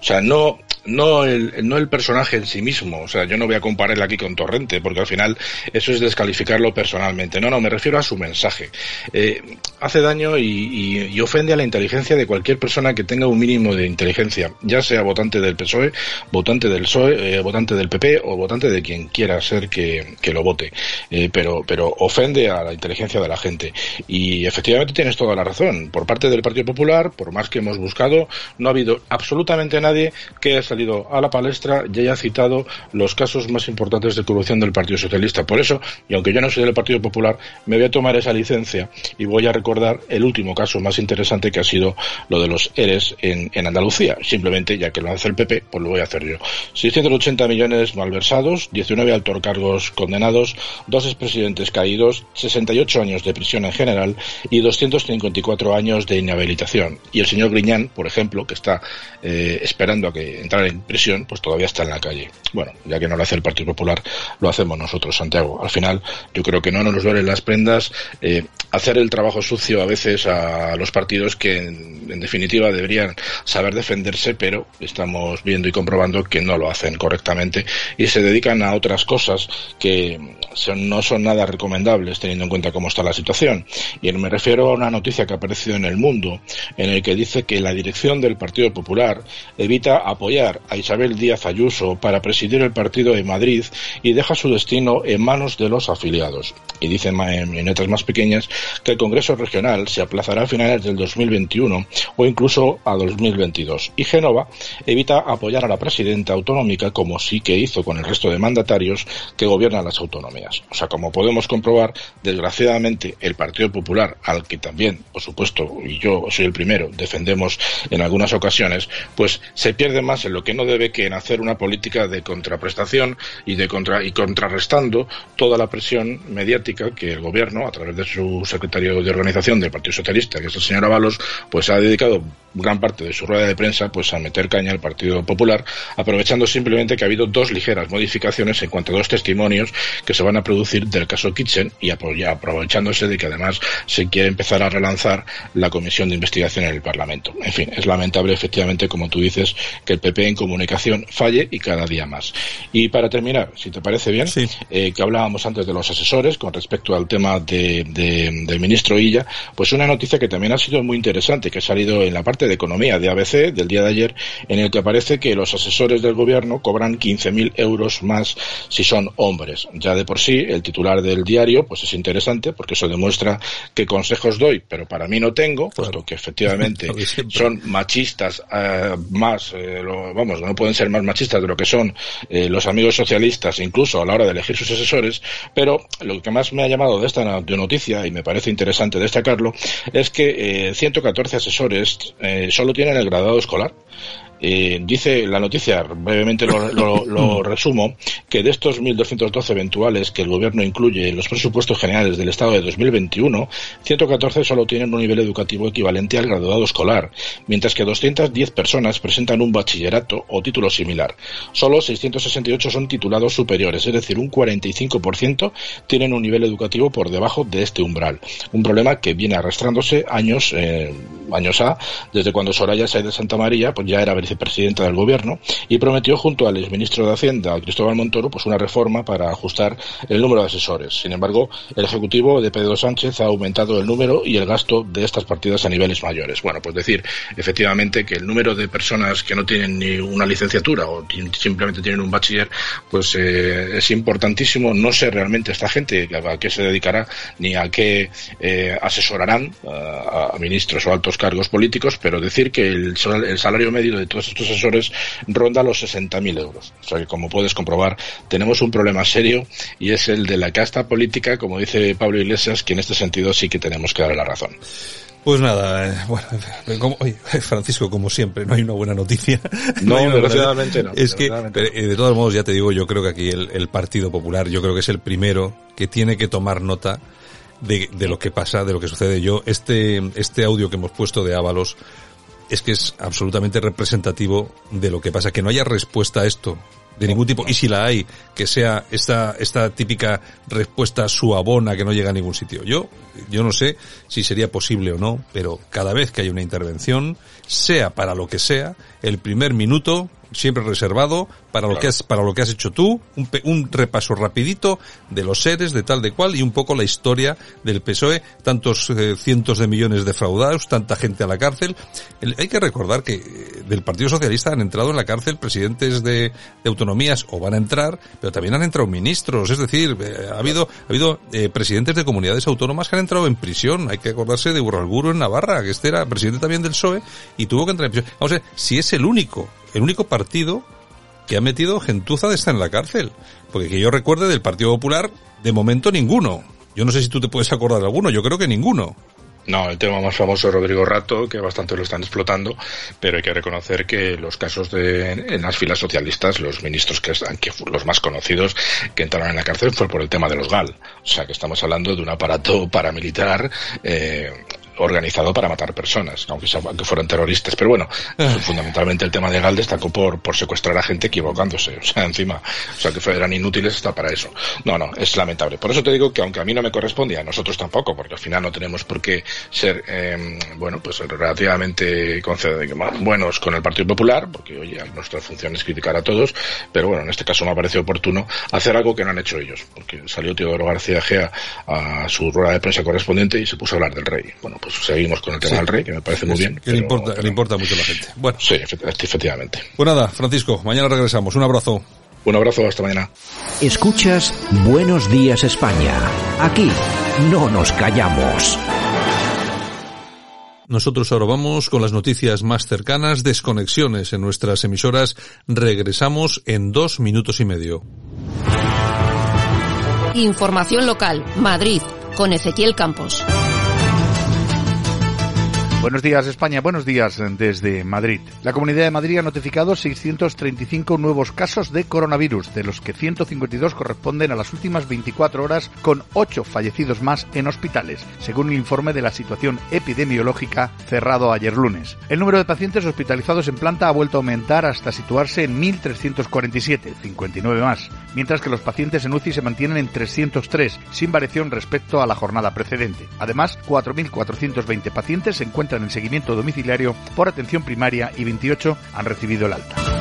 O sea, no, no el, no el personaje en sí mismo. O sea, yo no voy a compararle aquí con Torrente, porque al final eso es descalificarlo personalmente. No, no, me refiero a su mensaje. Eh, hace daño y, ofende a la inteligencia de cualquier persona que tenga un mínimo de inteligencia, ya sea votante del PSOE, votante del PSOE, eh, votante del PP o votante de quien quiera ser que, lo vote. Eh, pero, pero ofende a la inteligencia de la gente. Y efectivamente tienes toda la razón. Por parte del Partido Popular, por más que hemos buscado, no ha habido absolutamente nadie que salido a la palestra y haya citado los casos más importantes de corrupción del Partido Socialista. Por eso, y aunque yo no soy del Partido Popular, me voy a tomar esa licencia y voy a recordar el último caso más interesante que ha sido lo de los ERES en, Andalucía. Simplemente, ya que lo hace el PP, pues lo voy a hacer yo. 680 millones malversados, 19 altos cargos condenados, dos expresidentes caídos, 68 años de prisión en general y 254 años de inhabilitación. Y el señor Griñán, por ejemplo, que está eh, esperando a que en prisión, pues todavía está en la calle. Bueno, ya que no lo hace el Partido Popular, lo hacemos nosotros, Santiago. Al final, yo creo que no nos duelen las prendas eh, hacer el trabajo sucio a veces a los partidos que, en, definitiva, deberían saber defenderse, pero estamos viendo y comprobando que no lo hacen correctamente y se dedican a otras cosas que no son nada recomendables teniendo en cuenta cómo está la situación. Y me refiero a una noticia que ha aparecido en el mundo, en el que dice que la dirección del Partido Popular evita apoyar a Isabel Díaz Ayuso para presidir el partido de Madrid y deja su destino en manos de los afiliados. Y dice en letras más pequeñas que el Congreso Regional se aplazará a finales del 2021 o incluso a 2022. Y Génova evita apoyar a la presidenta autonómica como sí que hizo con el resto de mandatarios que gobiernan las autonomías. O sea, como podemos comprobar, desgraciadamente el Partido Popular, al que también, por supuesto, y yo soy el primero, defendemos en algunas ocasiones, pues se pierde más en lo que no debe que hacer una política de contraprestación y de contra y contrarrestando toda la presión mediática que el gobierno, a través de su secretario de organización del Partido Socialista, que es el señor Avalos, pues ha dedicado gran parte de su rueda de prensa pues a meter caña al Partido Popular, aprovechando simplemente que ha habido dos ligeras modificaciones en cuanto a dos testimonios que se van a producir del caso Kitchen y aprovechándose de que además se quiere empezar a relanzar la comisión de investigación en el Parlamento. En fin, es lamentable efectivamente, como tú dices, que el PP en comunicación falle y cada día más. Y para terminar, si te parece bien, eh, que hablábamos antes de los asesores con respecto al tema de, del ministro Illa, pues una noticia que también ha sido muy interesante, que ha salido en la parte de economía de ABC del día de ayer, en el que aparece que los asesores del gobierno cobran 15.000 euros más si son hombres. Ya de por sí, el titular del diario, pues es interesante porque eso demuestra qué consejos doy, pero para mí no tengo, puesto que efectivamente (laughs) son machistas eh, más, eh, vamos, no pueden ser más machistas de lo que son eh, los amigos socialistas, incluso a la hora de elegir sus asesores, pero lo que más me ha llamado de esta noticia, y me parece interesante destacarlo, es que 114 asesores solo tienen el graduado escolar. Eh, dice la noticia, brevemente lo, (laughs) resumo, que de estos 1.212 eventuales que el Gobierno incluye en los presupuestos generales del Estado de 2021, 114 solo tienen un nivel educativo equivalente al graduado escolar, mientras que 210 personas presentan un bachillerato o título similar. Solo 668 son titulados superiores, es decir, un 45% tienen un nivel educativo por debajo de este umbral. Un problema que viene arrastrándose años, eh, años A, desde cuando Soraya Sáez de Santa María pues ya era vicepresidenta del gobierno y prometió junto al exministro de Hacienda, Cristóbal Montoro, pues una reforma para ajustar el número de asesores. Sin embargo, el ejecutivo de Pedro Sánchez ha aumentado el número y el gasto de estas partidas a niveles mayores. Bueno, pues decir efectivamente que el número de personas que no tienen ni una licenciatura o simplemente tienen un bachiller, pues eh, es importantísimo. No sé realmente esta gente a qué se dedicará ni a qué eh, asesorarán a, ministros o altos cargos políticos, pero decir que el, el salario medio de todos estos asesores ronda los 60.000 euros. O sea que, como puedes comprobar, tenemos un problema serio y es el de la casta política, como dice Pablo Iglesias, que en este sentido sí que tenemos que darle la razón. Pues nada, eh, bueno, como, oye, (laughs) Francisco, como siempre, no hay una buena noticia. (laughs) No, desgraciadamente no. Es que, eh, de todos modos, ya te digo, yo creo que aquí el, el, Partido Popular, yo creo que es el primero que tiene que tomar nota de, de lo que pasa, de lo que sucede. Yo, este, este audio que hemos puesto de Ábalos, es que es absolutamente representativo de lo que pasa. Que no haya respuesta a esto de ningún tipo, y si la hay, que sea esta, esta típica respuesta suabona que no llega a ningún sitio. Yo, yo no sé si sería posible o no, pero cada vez que hay una intervención, sea para lo que sea, el primer minuto siempre reservado para lo que has, para lo que has hecho tú, un, un, repaso rapidito de los seres, de tal de cual, y un poco la historia del PSOE, tantos eh, cientos de millones defraudados, tanta gente a la cárcel. hay que recordar que eh, del Partido Socialista han entrado en la cárcel presidentes de, autonomías, o van a entrar, pero también han entrado ministros, es decir, eh, ha habido, ha habido presidentes de comunidades autónomas que han entrado en prisión. Hay que acordarse de Urralguro en Navarra, que este era presidente también del PSOE, y tuvo que entrar en prisión. Vamos a ver, si es el único el único partido que ha metido gentuza de estar en la cárcel. Porque que yo recuerde del Partido Popular, de momento ninguno. Yo no sé si tú te puedes acordar de alguno, yo creo que ninguno. No, el tema más famoso es Rodrigo Rato, que bastante lo están explotando, pero hay que reconocer que los casos de en las filas socialistas, los ministros que, que los más conocidos que entraron en la cárcel fue por el tema de los GAL. O sea que estamos hablando de un aparato paramilitar eh, organizado para matar personas, aunque, fueran terroristas. Pero bueno, ah. fundamentalmente el tema de Gal destacó por, por secuestrar a gente equivocándose. (laughs) O sea, encima, o sea, que eran inútiles hasta para eso. No, no, es lamentable. Por eso te digo que aunque a mí no me corresponde, a nosotros tampoco, porque al final no tenemos por qué ser, eh, bueno, pues relativamente buenos con el Partido Popular, porque oye, nuestra función es criticar a todos, pero bueno, en este caso me ha parecido oportuno hacer algo que no han hecho ellos, porque salió Teodoro García Gea a su rueda de prensa correspondiente y se puso a hablar del rey. Bueno, pues seguimos con el tema del rey, que me parece muy bien. Que le importa, le importa mucho a la gente. Bueno. Sí, efectivamente. Pues nada, Francisco, mañana regresamos. Un abrazo. Un abrazo, hasta mañana. Escuchas Buenos Días España. Aquí no nos callamos. Nosotros ahora vamos con las noticias más cercanas, desconexiones en nuestras emisoras. Regresamos en dos minutos y medio. Información local, Madrid, con Ezequiel Campos. Buenos días España, buenos días desde Madrid. La Comunidad de Madrid ha notificado 635 nuevos casos de coronavirus, de los que 152 corresponden a las últimas 24 horas, con 8 fallecidos más en hospitales, según el informe de la situación epidemiológica cerrado ayer lunes. El número de pacientes hospitalizados en planta ha vuelto a aumentar hasta situarse en 1.347, 59 más, mientras que los pacientes en UCI se mantienen en 303, sin variación respecto a la jornada precedente. Además, 4.420 pacientes se encuentran en seguimiento domiciliario por atención primaria y 28 han recibido el alta.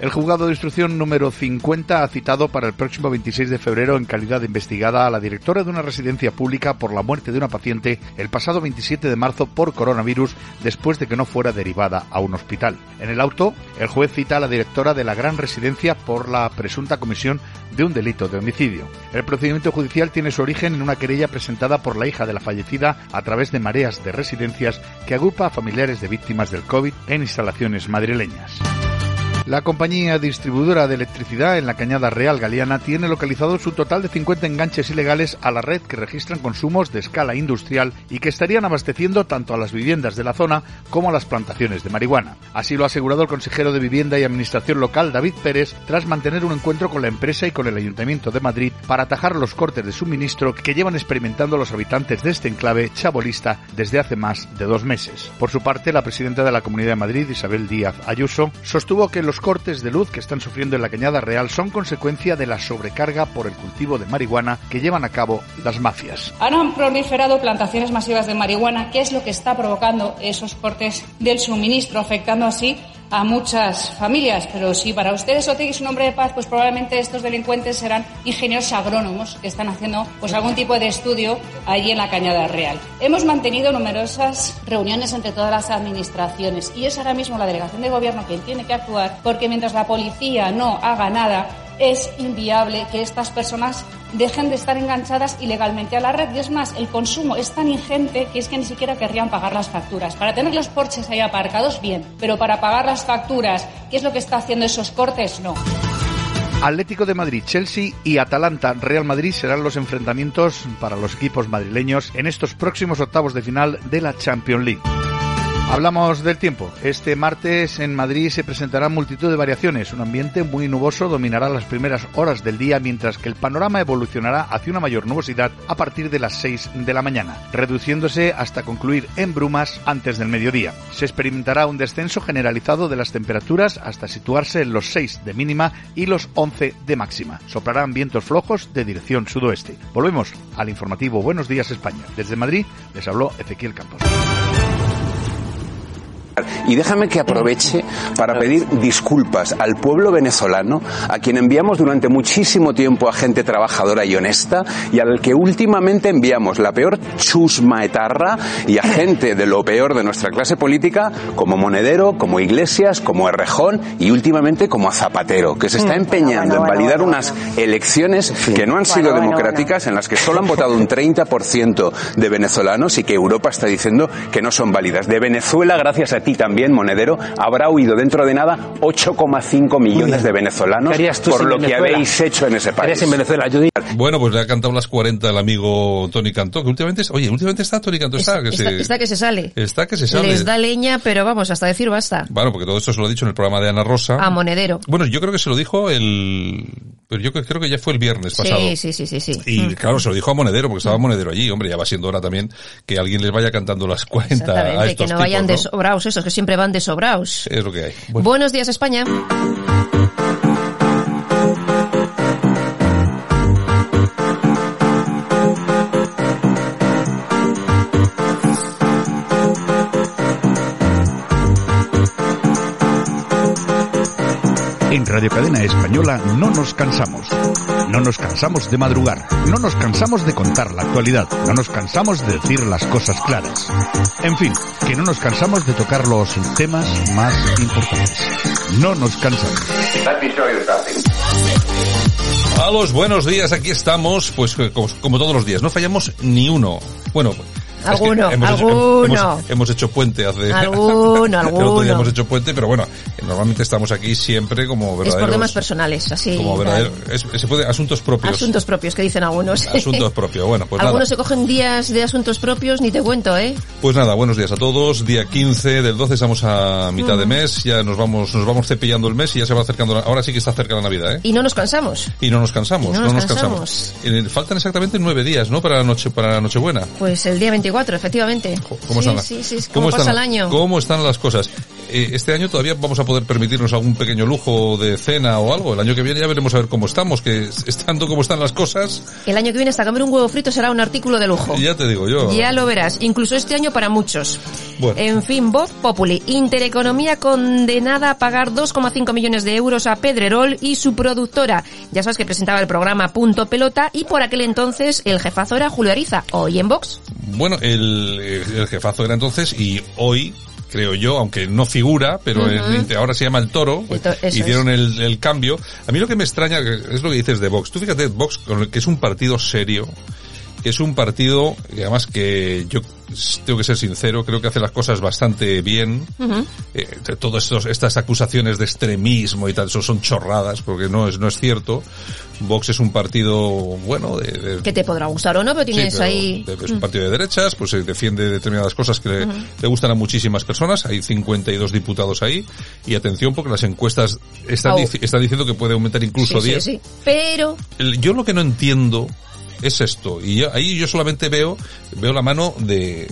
El juzgado de instrucción número 50 ha citado para el próximo 26 de febrero en calidad de investigada a la directora de una residencia pública por la muerte de una paciente el pasado 27 de marzo por coronavirus después de que no fuera derivada a un hospital. En el auto, el juez cita a la directora de la gran residencia por la presunta comisión de un delito de homicidio. El procedimiento judicial tiene su origen en una querella presentada por la hija de la fallecida a través de mareas de residencias que agrupa a familiares de víctimas del COVID en instalaciones madrileñas. La compañía distribuidora de electricidad en la Cañada Real Galeana tiene localizado su total de 50 enganches ilegales a la red que registran consumos de escala industrial y que estarían abasteciendo tanto a las viviendas de la zona como a las plantaciones de marihuana. Así lo ha asegurado el consejero de Vivienda y Administración Local David Pérez tras mantener un encuentro con la empresa y con el Ayuntamiento de Madrid para atajar los cortes de suministro que llevan experimentando los habitantes de este enclave chabolista desde hace más de dos meses. Por su parte, la presidenta de la Comunidad de Madrid, Isabel Díaz Ayuso, sostuvo que los cortes de luz que están sufriendo en la Cañada Real son consecuencia de la sobrecarga por el cultivo de marihuana que llevan a cabo las mafias. Han proliferado plantaciones masivas de marihuana, que es lo que está provocando esos cortes del suministro, afectando así a muchas familias, pero si para ustedes Otegi es un hombre de paz, pues probablemente estos delincuentes serán ingenieros agrónomos que están haciendo pues algún tipo de estudio allí en la Cañada Real. Hemos mantenido numerosas reuniones entre todas las administraciones y es ahora mismo la delegación de gobierno quien tiene que actuar porque mientras la policía no haga nada, es inviable que estas personas dejen de estar enganchadas ilegalmente a la red. Y es más, el consumo es tan ingente que es que ni siquiera querrían pagar las facturas. Para tener los porches ahí aparcados, bien, pero para pagar las facturas, ¿qué es lo que está haciendo esos cortes? No. Atlético de Madrid, Chelsea y Atalanta, Real Madrid serán los enfrentamientos para los equipos madrileños en estos próximos octavos de final de la Champions League. Hablamos del tiempo. Este martes en Madrid se presentarán multitud de variaciones. Un ambiente muy nuboso dominará las primeras horas del día, mientras que el panorama evolucionará hacia una mayor nubosidad a partir de las 6 de la mañana, reduciéndose hasta concluir en brumas antes del mediodía. Se experimentará un descenso generalizado de las temperaturas hasta situarse en los 6 de mínima y los 11 de máxima. Soplarán vientos flojos de dirección sudoeste. Volvemos al informativo Buenos Días España. Desde Madrid les habló Ezequiel Campos. Y déjame que aproveche para pedir disculpas al pueblo venezolano, a quien enviamos durante muchísimo tiempo a gente trabajadora y honesta, y al que últimamente enviamos la peor chusma etarra y a gente de lo peor de nuestra clase política, como Monedero, como Iglesias, como Errejón y últimamente como a Zapatero, que se está Mm, empeñando en validar unas elecciones que no han sido democráticas, en las que solo han votado un 30% de venezolanos y que Europa está diciendo que no son válidas. De Venezuela, gracias a ti también, Monedero, habrá huido dentro de nada 8,5 millones de venezolanos ¿Qué harías tú por lo que habéis hecho en ese ¿Qué harías país. en Venezuela? Yo diría- Bueno, pues le ha cantado las 40 el amigo Tony Cantó, que últimamente, oye, últimamente está Tony Cantó, está, que Está, se, está que se sale. está que se sale. Les da leña, pero vamos, hasta decir basta. Bueno, porque todo esto se lo ha dicho en el programa de Ana Rosa. A Monedero. Bueno, yo creo que se lo dijo el, pero yo creo que ya fue el viernes pasado. Sí, sí, sí, sí, sí. Y Mm. claro, se lo dijo a Monedero, porque estaba Monedero allí. Hombre, ya va siendo hora también que alguien les vaya cantando las 40 a que estos esos, que siempre van desobraos. Es lo que hay. Buenos días, España. En Radio Cadena Española no nos cansamos. No nos cansamos de madrugar. No nos cansamos de contar la actualidad. No nos cansamos de decir las cosas claras. En fin, que no nos cansamos de tocar los temas más importantes. No nos cansamos. A buenos días, aquí estamos, pues como todos los días, no fallamos ni uno. Bueno, Alguno, hemos hecho- alguno. hemos, hemos hecho puente hace... Alguno, (laughs) alguno. día hemos hecho puente, pero bueno, normalmente estamos aquí siempre como Es verdaderos... por temas personales, así. como tal. verdadero- es- se puede, asuntos propios. Asuntos propios, que dicen algunos. Asuntos propios. Bueno, pues nada. algunos se cogen días de asuntos propios, ni te cuento, ¿eh? Pues nada, buenos días a todos. Día 15 del 12 estamos a mitad de Mm. mes. Ya nos vamos, nos vamos cepillando el mes y ya se va acercando. la- ahora sí que está cerca la Navidad, ¿eh? Y no nos cansamos. Y no nos cansamos, Y no nos cansamos. Eh, faltan exactamente nueve días, ¿no? Para la noche, para la Nochebuena. Pues el día 24, efectivamente. ¿Cómo sí, están, las- sí, sí, ¿Cómo, pasa están, el año? ¿Cómo están las cosas? Eh, este año todavía vamos a poder permitirnos algún pequeño lujo de cena o algo. El año que viene ya veremos a ver cómo estamos, que estando como están las cosas, El año que viene hasta comer un huevo frito será un artículo de lujo. ya te digo yo. Ya lo verás, incluso este año para muchos. Bueno. En fin, Voz Populi, Intereconomía condenada a pagar 2,5 millones de euros a Pedrerol y su productora. Ya sabes que presentaba el programa Punto Pelota y por aquel entonces el jefazo era Julio Ariza, hoy en Vox. Bueno, el, el jefazo era entonces y hoy creo yo, aunque no figura, pero en- ahora se llama el toro, El to- hicieron el, el cambio. A mí lo que me extraña que es lo que dices de Vox. Tú fíjate, Vox, que es un partido serio, que es un partido, y además que yo tengo que ser sincero, creo que hace las cosas bastante bien. Eh, todas estos- estas acusaciones de extremismo y tal, eso son chorradas, porque no es, no es cierto. Vox es un partido, bueno, de, de- Que te podrá gustar o no, pero tienes Sí, pero ahí... de- Es un partido de derechas, pues defiende determinadas cosas que le, Ujú. le gustan a muchísimas personas. Hay 52 diputados ahí. Y atención, porque las encuestas están, Au. dici- están diciendo que puede aumentar incluso Sí, sí, 10. sí. Pero Yo lo que no entiendo es esto. Y yo- ahí yo solamente veo, veo la mano de,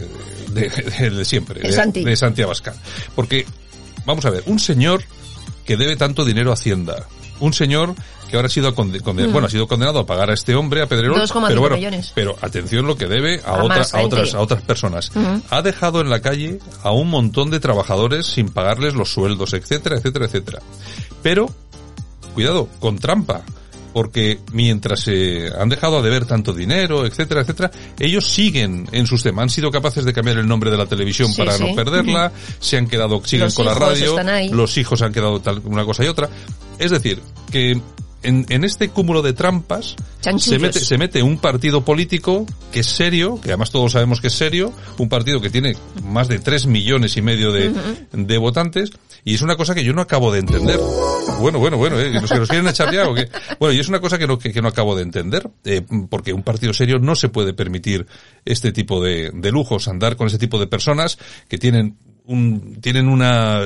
de, de- de siempre, De Santi. de Santi Abascal. Porque, vamos a ver, un señor que debe tanto dinero a Hacienda, un señor que ahora ha sido conde- conde- Mm. bueno, ha sido condenado a pagar a este hombre, a Pedrerol, 2,5 pero bueno, millones. pero atención lo que debe a, A otra- más a otras, a otras personas. Ujú. Ha dejado en la calle a un montón de trabajadores sin pagarles los sueldos, etcétera, etcétera, etcétera. Pero, cuidado, con trampa. Porque mientras se han dejado a deber tanto dinero, etcétera, etcétera, ellos siguen en sus temas. Han sido capaces de cambiar el nombre de la televisión Sí, para sí. no perderla, se han quedado, siguen Los con la radio, los hijos han quedado tal, una cosa y otra. Es decir, que en, en este cúmulo de trampas se mete, se mete un partido político que es serio, que además todos sabemos que es serio, un partido que tiene más de tres millones y medio de, de votantes, y es una cosa que yo no acabo de entender. Bueno, bueno, bueno, ¿eh? nos, que nos quieren echar ya o qué? Bueno, y es una cosa que no, que, que no acabo de entender, eh, porque un partido serio no se puede permitir este tipo de, de lujos, andar con ese tipo de personas que tienen un, tienen una,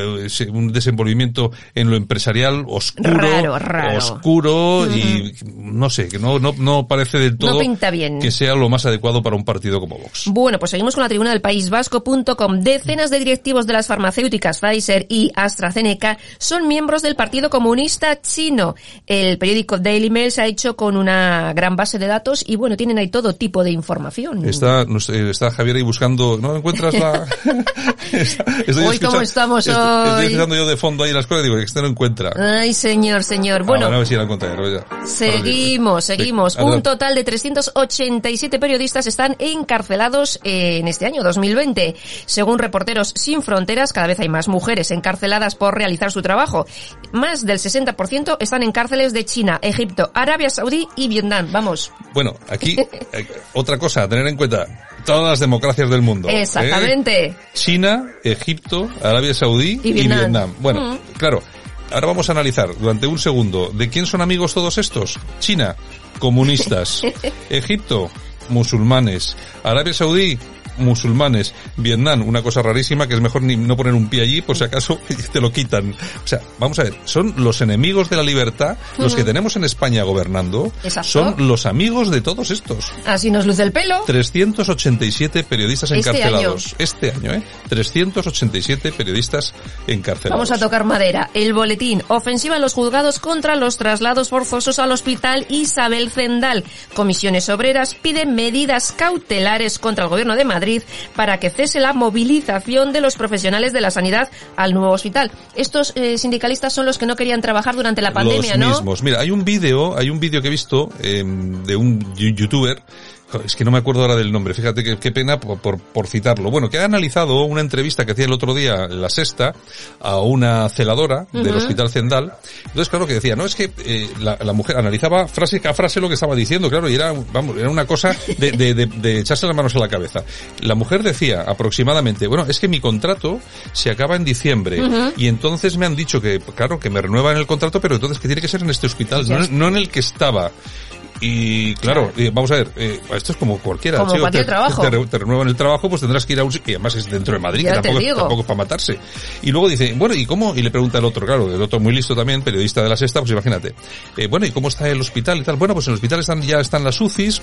un desenvolvimiento en lo empresarial oscuro, Raro, raro. oscuro y no sé, que no, no, no parece del No todo pinta bien. que sea lo más adecuado para un partido como Vox. Bueno, pues seguimos con la tribuna del País Vasco.com. Decenas de directivos de las farmacéuticas Pfizer y AstraZeneca son miembros del Partido Comunista Chino. El periódico Daily Mail se ha hecho con una gran base de datos y bueno, tienen ahí todo tipo de información. Está, no está Javier ahí buscando, ¿no encuentras la...? (laughs) (laughs) Estoy Hoy, ¿cómo estamos estoy, estoy hoy? escuchando yo de fondo ahí las cosas y digo, este no encuentra. Ay, señor, señor. Ah, Bueno, a ver si la ya. Seguimos, seguimos. Sí, Un total de 387 periodistas están encarcelados eh, en este año 2020. Según Reporteros Sin Fronteras, cada vez hay más mujeres encarceladas por realizar su trabajo. Más del 60% están en cárceles de China, Egipto, Arabia Saudí y Vietnam. Vamos. Bueno, aquí, (laughs) eh, otra cosa a tener en cuenta, todas las democracias del mundo. ¿eh? Exactamente. China, Egipto, Arabia Saudí Y y Vietnam. Vietnam. Bueno, Mm. claro. Ahora vamos a analizar durante un segundo de quién son amigos todos estos. China, comunistas. (laughs) Egipto, musulmanes. Arabia Saudí, musulmanes. Vietnam, una cosa rarísima que es mejor ni no poner un pie allí por si acaso (laughs) te lo quitan. O sea, vamos a ver, son los enemigos de la libertad, los que tenemos en España gobernando, Exacto. son los amigos de todos estos. Así nos luce el pelo. 387 periodistas Este encarcelados. año. Este año, ¿eh? 387 periodistas encarcelados. Vamos a tocar madera. El boletín. Ofensiva en los juzgados contra los traslados forzosos al hospital Isabel Zendal. Comisiones obreras piden medidas cautelares contra el gobierno de Madrid para que cese la movilización de los profesionales de la sanidad al nuevo hospital. Estos eh, sindicalistas son los que no querían trabajar durante la pandemia, los ¿no? mismos. Mira, hay un vídeo, hay un vídeo que he visto eh, de un youtuber es que no me acuerdo ahora del nombre, fíjate qué, qué pena por, por, por, citarlo. Bueno, que ha analizado una entrevista que hacía el otro día, la sexta, a una celadora uh -huh. del Hospital Zendal. Entonces, claro que decía, no, es que eh, la, la, mujer analizaba frase a frase lo que estaba diciendo, claro, y era, vamos, era una cosa de, de, de, de echarse las manos a la cabeza. La mujer decía aproximadamente, bueno, es que mi contrato se acaba en diciembre uh -huh. y entonces me han dicho que, claro, que me renuevan el contrato, pero entonces que tiene que ser en este hospital, no, no en el que estaba. Y claro. Eh, vamos a ver, eh, esto es como cualquiera. Como chico, te, trabajo. Te, te, renuevan el trabajo, pues tendrás que ir a un y además es dentro de Madrid, que tampoco, tampoco, es para matarse. Y luego dice, bueno, ¿y cómo? Y le pregunta el otro, claro, el otro muy listo también, periodista de la sexta, pues imagínate. Eh, bueno, ¿y cómo está el hospital y tal? Bueno, pues en el hospital están, ya están las UCIs,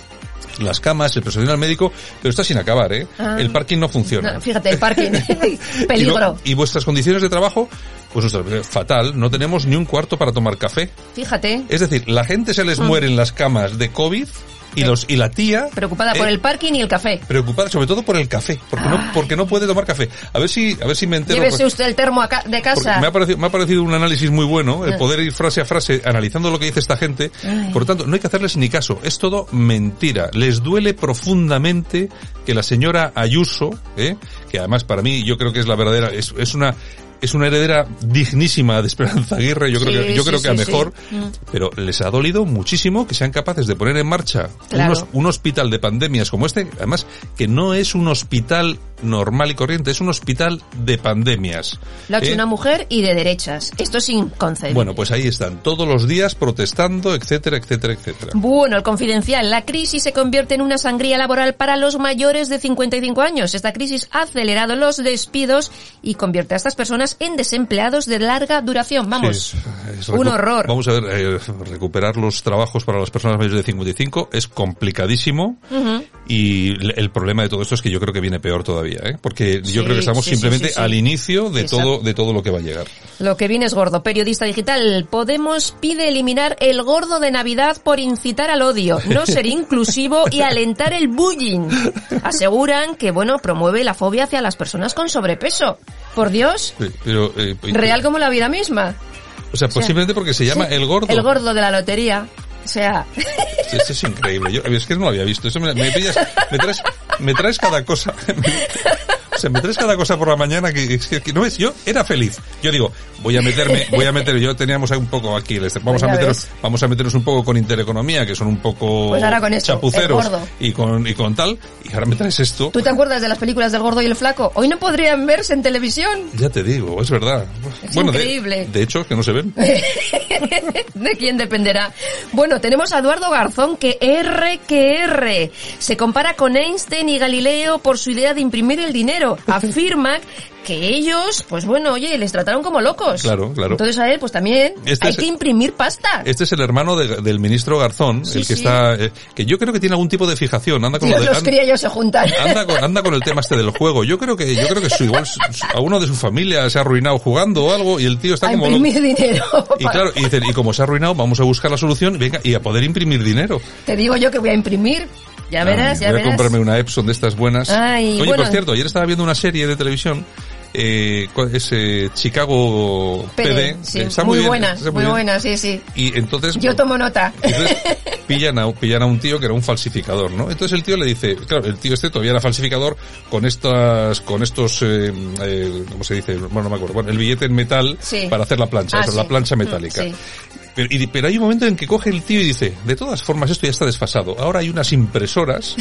las camas, el personal médico, pero está sin acabar, ¿eh? Ah. El parking no funciona. No, fíjate, el parking, (laughs) (laughs) peligro. Y, y, vuestras condiciones de trabajo, pues fatal, no tenemos ni un cuarto para tomar café. Fíjate. Es decir, la gente se les mm. muere en las camas de COVID y los y la tía preocupada por eh, el parking y el café preocupada sobre todo por el café porque Ay. no porque no puede tomar café a ver si a ver si me entero llévese usted el termo de casa me ha parecido me ha parecido un análisis muy bueno el poder ir frase a frase analizando lo que dice esta gente Ay. por lo tanto no hay que hacerles ni caso es todo mentira les duele profundamente que la señora Ayuso ¿eh? que además para mí yo creo que es la verdadera es, es una es una heredera dignísima de Esperanza Aguirre, yo creo sí, que, yo sí, creo que a mejor, sí. Mm. pero les ha dolido muchísimo que sean capaces de poner en marcha claro. unos, un hospital de pandemias como este, además que no es un hospital normal y corriente, es un hospital de pandemias. Lo ha hecho ¿eh? una mujer y de derechas. Esto es inconcebible. Bueno, pues ahí están, todos los días protestando, etcétera, etcétera, etcétera. Bueno, el confidencial, la crisis se convierte en una sangría laboral para los mayores de 55 años. Esta crisis ha acelerado los despidos y convierte a estas personas en desempleados de larga duración. Vamos, sí, un horror. Vamos a ver, eh, recuperar los trabajos para las personas mayores de 55 es complicadísimo uh -huh. Y el problema de todo esto es que yo creo que viene peor todavía, ¿eh? porque yo creo que estamos sí, simplemente al inicio de todo, de todo lo que va a llegar. Lo que viene es gordo. Periodista digital, Podemos pide eliminar el gordo de Navidad por incitar al odio, no ser (laughs) inclusivo y alentar el bullying. Aseguran que, bueno, promueve la fobia hacia las personas con sobrepeso. Por Dios. Pero, eh, Real como la vida misma. O sea, posiblemente porque se llama el gordo. El gordo de la lotería. O sea. Esto es increíble. Yo, es que no lo había visto. Eso me, me, pillas, me, traes, me traes cada cosa. (laughs) O sea, me traes cada cosa por la mañana que, que, que, no ves, yo era feliz. Yo digo, voy a meterme, voy a meter, yo teníamos un poco aquí, vamos a meternos, vamos a meternos un poco con intereconomía, que son un poco pues ahora con esto, chapuceros y con, y con tal, y ahora me traes esto. ¿Tú te acuerdas de las películas del gordo y el flaco? Hoy no podrían verse en televisión. Ya te digo, es verdad. Es bueno, increíble. De, de, hecho, que no se ven. (laughs) ¿De quién dependerá? Bueno, tenemos a Eduardo Garzón, que R que R. Se compara con Einstein y Galileo por su idea de imprimir el dinero. (laughs) Afirma que ellos, pues bueno, oye, les trataron como locos. Claro, claro. Entonces a él, pues también este hay es, que imprimir pasta. Este es el hermano de, del ministro Garzón, sí, el que sí. está, eh, que yo creo que tiene algún tipo de fijación, anda con Dios, de, los criollos se juntan. Anda con, anda con el tema este del juego. Yo creo que, yo creo que su, igual a uno de su familia se ha arruinado jugando o algo y el tío está a como. imprimir dinero. Y (laughs) claro, y, dicen, y como se ha arruinado, vamos a buscar la solución, venga, y a poder imprimir dinero. Te digo yo que voy a imprimir. Ya verás, ya voy verás. a comprarme una Epson de estas buenas. Ay, Oye, bueno. por cierto, ayer estaba viendo una serie de televisión eh, ese Chicago PD, sí, está muy, muy, buena, bien, muy, buena, sí, sí. Y entonces yo tomo nota. Entonces, (laughs) pillan a, pillan a un tío que era un falsificador, ¿no? Entonces el tío le dice, claro, el tío este todavía era falsificador con estas, con estos, eh, eh, ¿cómo se dice? Bueno, no me acuerdo. Bueno, el billete en metal sí. para hacer la plancha, ah, eso, sí. la plancha metálica. Sí. Pero, y, pero, hay un momento en que coge el tío y dice, de todas formas esto ya está desfasado. Ahora hay unas impresoras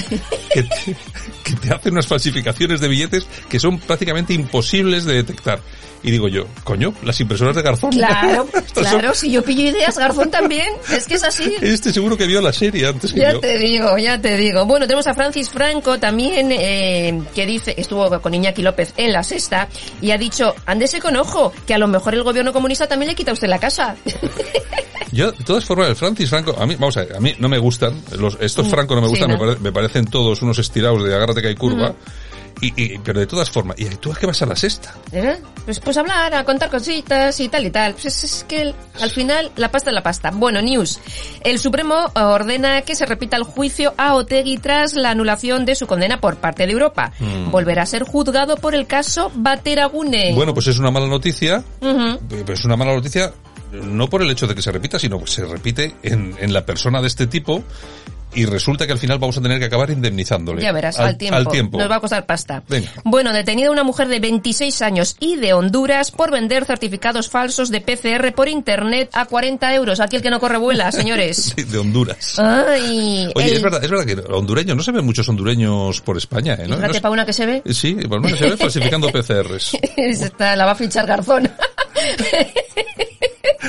que te, (laughs) que te hacen unas falsificaciones de billetes que son prácticamente imposibles de detectar. Y digo yo, coño, las impresoras de Garzón. Claro, (laughs) claro, son... si yo pillo ideas, Garzón también. Es que es así. Este seguro que vio la serie antes que ya yo. Ya te digo, ya te digo. Bueno, tenemos a Francis Franco también, eh, que dice, estuvo con Iñaki López en la sexta, y ha dicho, ándese con ojo, que a lo mejor el gobierno comunista también le quita a usted la casa. (laughs) Yo, de todas formas, el Francis Franco, a mí, vamos a ver, a mí no me gustan, los, estos mm, Franco no me gustan, sí, ¿no? Me, pare, me, parecen todos unos estirados de agárrate que hay curva. Mm. Y, y, pero de todas formas, ¿y tú a qué vas a la sexta? ¿Eh? Pues, pues hablar, a contar cositas y tal y tal. Pues es, es que al final la pasta es la pasta. Bueno, news. El Supremo ordena que se repita el juicio a Otegui tras la anulación de su condena por parte de Europa. Mm. Volverá a ser juzgado por el caso Bateragune. Bueno, pues es una mala noticia. Uh -huh. Pero es una mala noticia no por el hecho de que se repita, sino que se repite en, en la persona de este tipo y, resulta que al final vamos a tener que acabar indemnizándole. Ya verás, al, tiempo. Al tiempo. Nos va a costar pasta. Venga. Bueno, detenida una mujer de 26 años y de Honduras por vender certificados falsos de PCR por internet a 40 euros. Aquí el que no corre vuela, (laughs) señores. Sí, de Honduras. Ay, Oye, el- es verdad, es verdad que hondureños, no se ven muchos hondureños por España, ¿eh? ¿no? No es- para una que se ve. Sí, por lo menos se ve falsificando PCRs. (laughs) Esta la va a fichar Garzón. (laughs)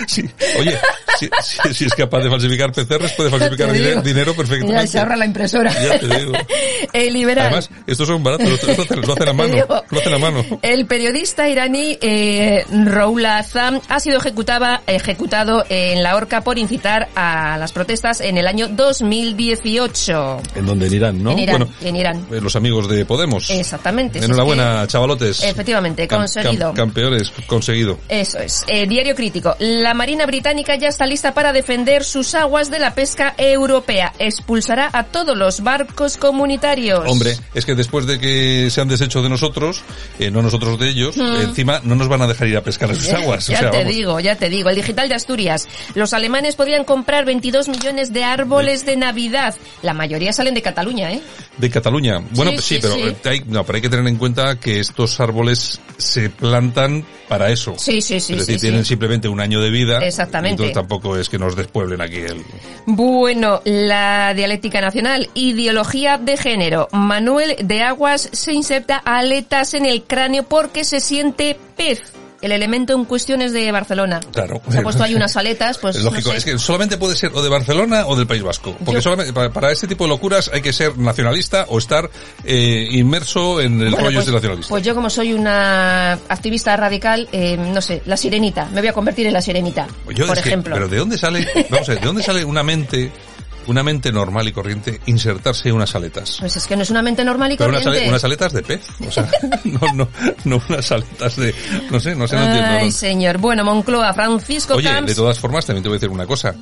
Sí. Oye, si, si- si es capaz de falsificar PCRs, puede falsificar Ya dinero Ya perfectamente. se ahorra la impresora. Ya te digo. (laughs) El liberal. Además, estos son baratos, lo, lo hacen- lo hacen a mano, digo. lo hacen a mano. El periodista iraní eh, Roula Azam ha sido ejecutada, ejecutado en la horca por incitar a las protestas en el año 2018. En donde en Irán, ¿no? En Irán, Bueno, en Irán. eh, los amigos de Podemos. Exactamente. es Enhorabuena, chavalotes. efectivamente, Cam- conseguido. cam- campeones, conseguido. Eso es. Eh, diario crítico. La Marina Británica ya está lista para defender sus aguas de la pesca europea. Expulsará a todos los barcos comunitarios. Hombre, es que después de que se han deshecho de nosotros, eh, no nosotros de ellos, Mm. encima no nos van a dejar ir a pescar en sus (laughs) aguas. Ya o sea, te vamos. digo, ya te digo. El digital de Asturias. Los alemanes podrían comprar 22 millones de árboles de Navidad. La mayoría salen de Cataluña, ¿eh? De Cataluña. Bueno, Sí, pues sí, sí, pero, Hay, no, pero hay que tener en cuenta que estos árboles se plantan para eso. Sí, sí, sí, Es decir, sí, tienen simplemente un año de vida. Exactamente. Entonces tampoco es que nos despueblen aquí el... Bueno, la dialéctica nacional, ideología de género. Manuel de Aguas se inserta aletas en el cráneo porque se siente pez. El elemento en cuestión es de Barcelona. Claro. Se ha puesto ahí unas aletas, pues es lógico, no sé. es que solamente puede ser o de Barcelona o del País Vasco. Porque Yo- solamente para, para este tipo de locuras hay que ser nacionalista o estar eh, inmerso en el Bueno, rollo pues, este nacionalista. pues yo como soy una activista radical, eh, no sé, la sirenita. Me voy a convertir en la sirenita, Yo, por que- ejemplo. pero ¿de dónde sale, vamos a ver, de dónde sale una mente, una mente normal y corriente insertarse unas aletas? Pues es que no es una mente normal y Pero unas, corriente. ale- unas aletas de pez, o sea, (laughs) no, no, no unas aletas de, no sé, no sé, no entiendo. Ay, no. señor. Bueno, Moncloa, Francisco Oye, Camps, de todas formas, también te voy a decir una cosa.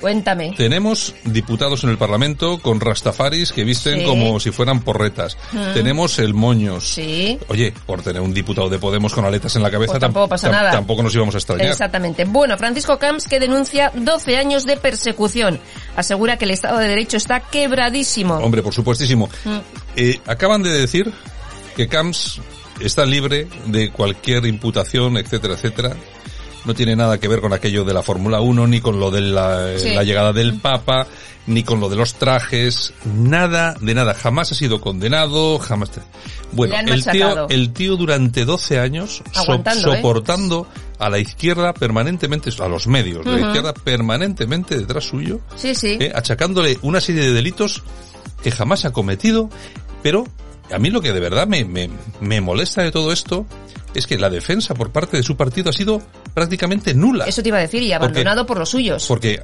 Cuéntame. Tenemos diputados en el Parlamento con rastafaris que visten Sí. como si fueran porretas. Mm. Tenemos el moños. Sí. Oye, por tener un diputado de Podemos con aletas en la cabeza Pues tampoco tam- pasa nada. tampoco nos íbamos a extrañar. Exactamente. Bueno, Francisco Camps que denuncia 12 años de persecución. Asegura que el Estado de Derecho está quebradísimo. Hombre, por supuestísimo. Mm. Eh, acaban de decir que Camps está libre de cualquier imputación, etcétera, etcétera. No tiene nada que ver con aquello de la Fórmula 1, ni con lo de la, Sí. la llegada del Papa, ni con lo de los trajes, nada de nada. Jamás ha sido condenado, jamás. Bueno, el tío, el tío durante 12 años so- ¿eh? soportando a la izquierda permanentemente, a los medios de Ujú. la izquierda permanentemente detrás suyo, Sí, sí. eh, achacándole una serie de delitos que jamás ha cometido, pero a mí lo que de verdad me, me, me molesta de todo esto es que la defensa por parte de su partido ha sido prácticamente nula. Eso te iba a decir, y Porque- abandonado por los suyos. Porque,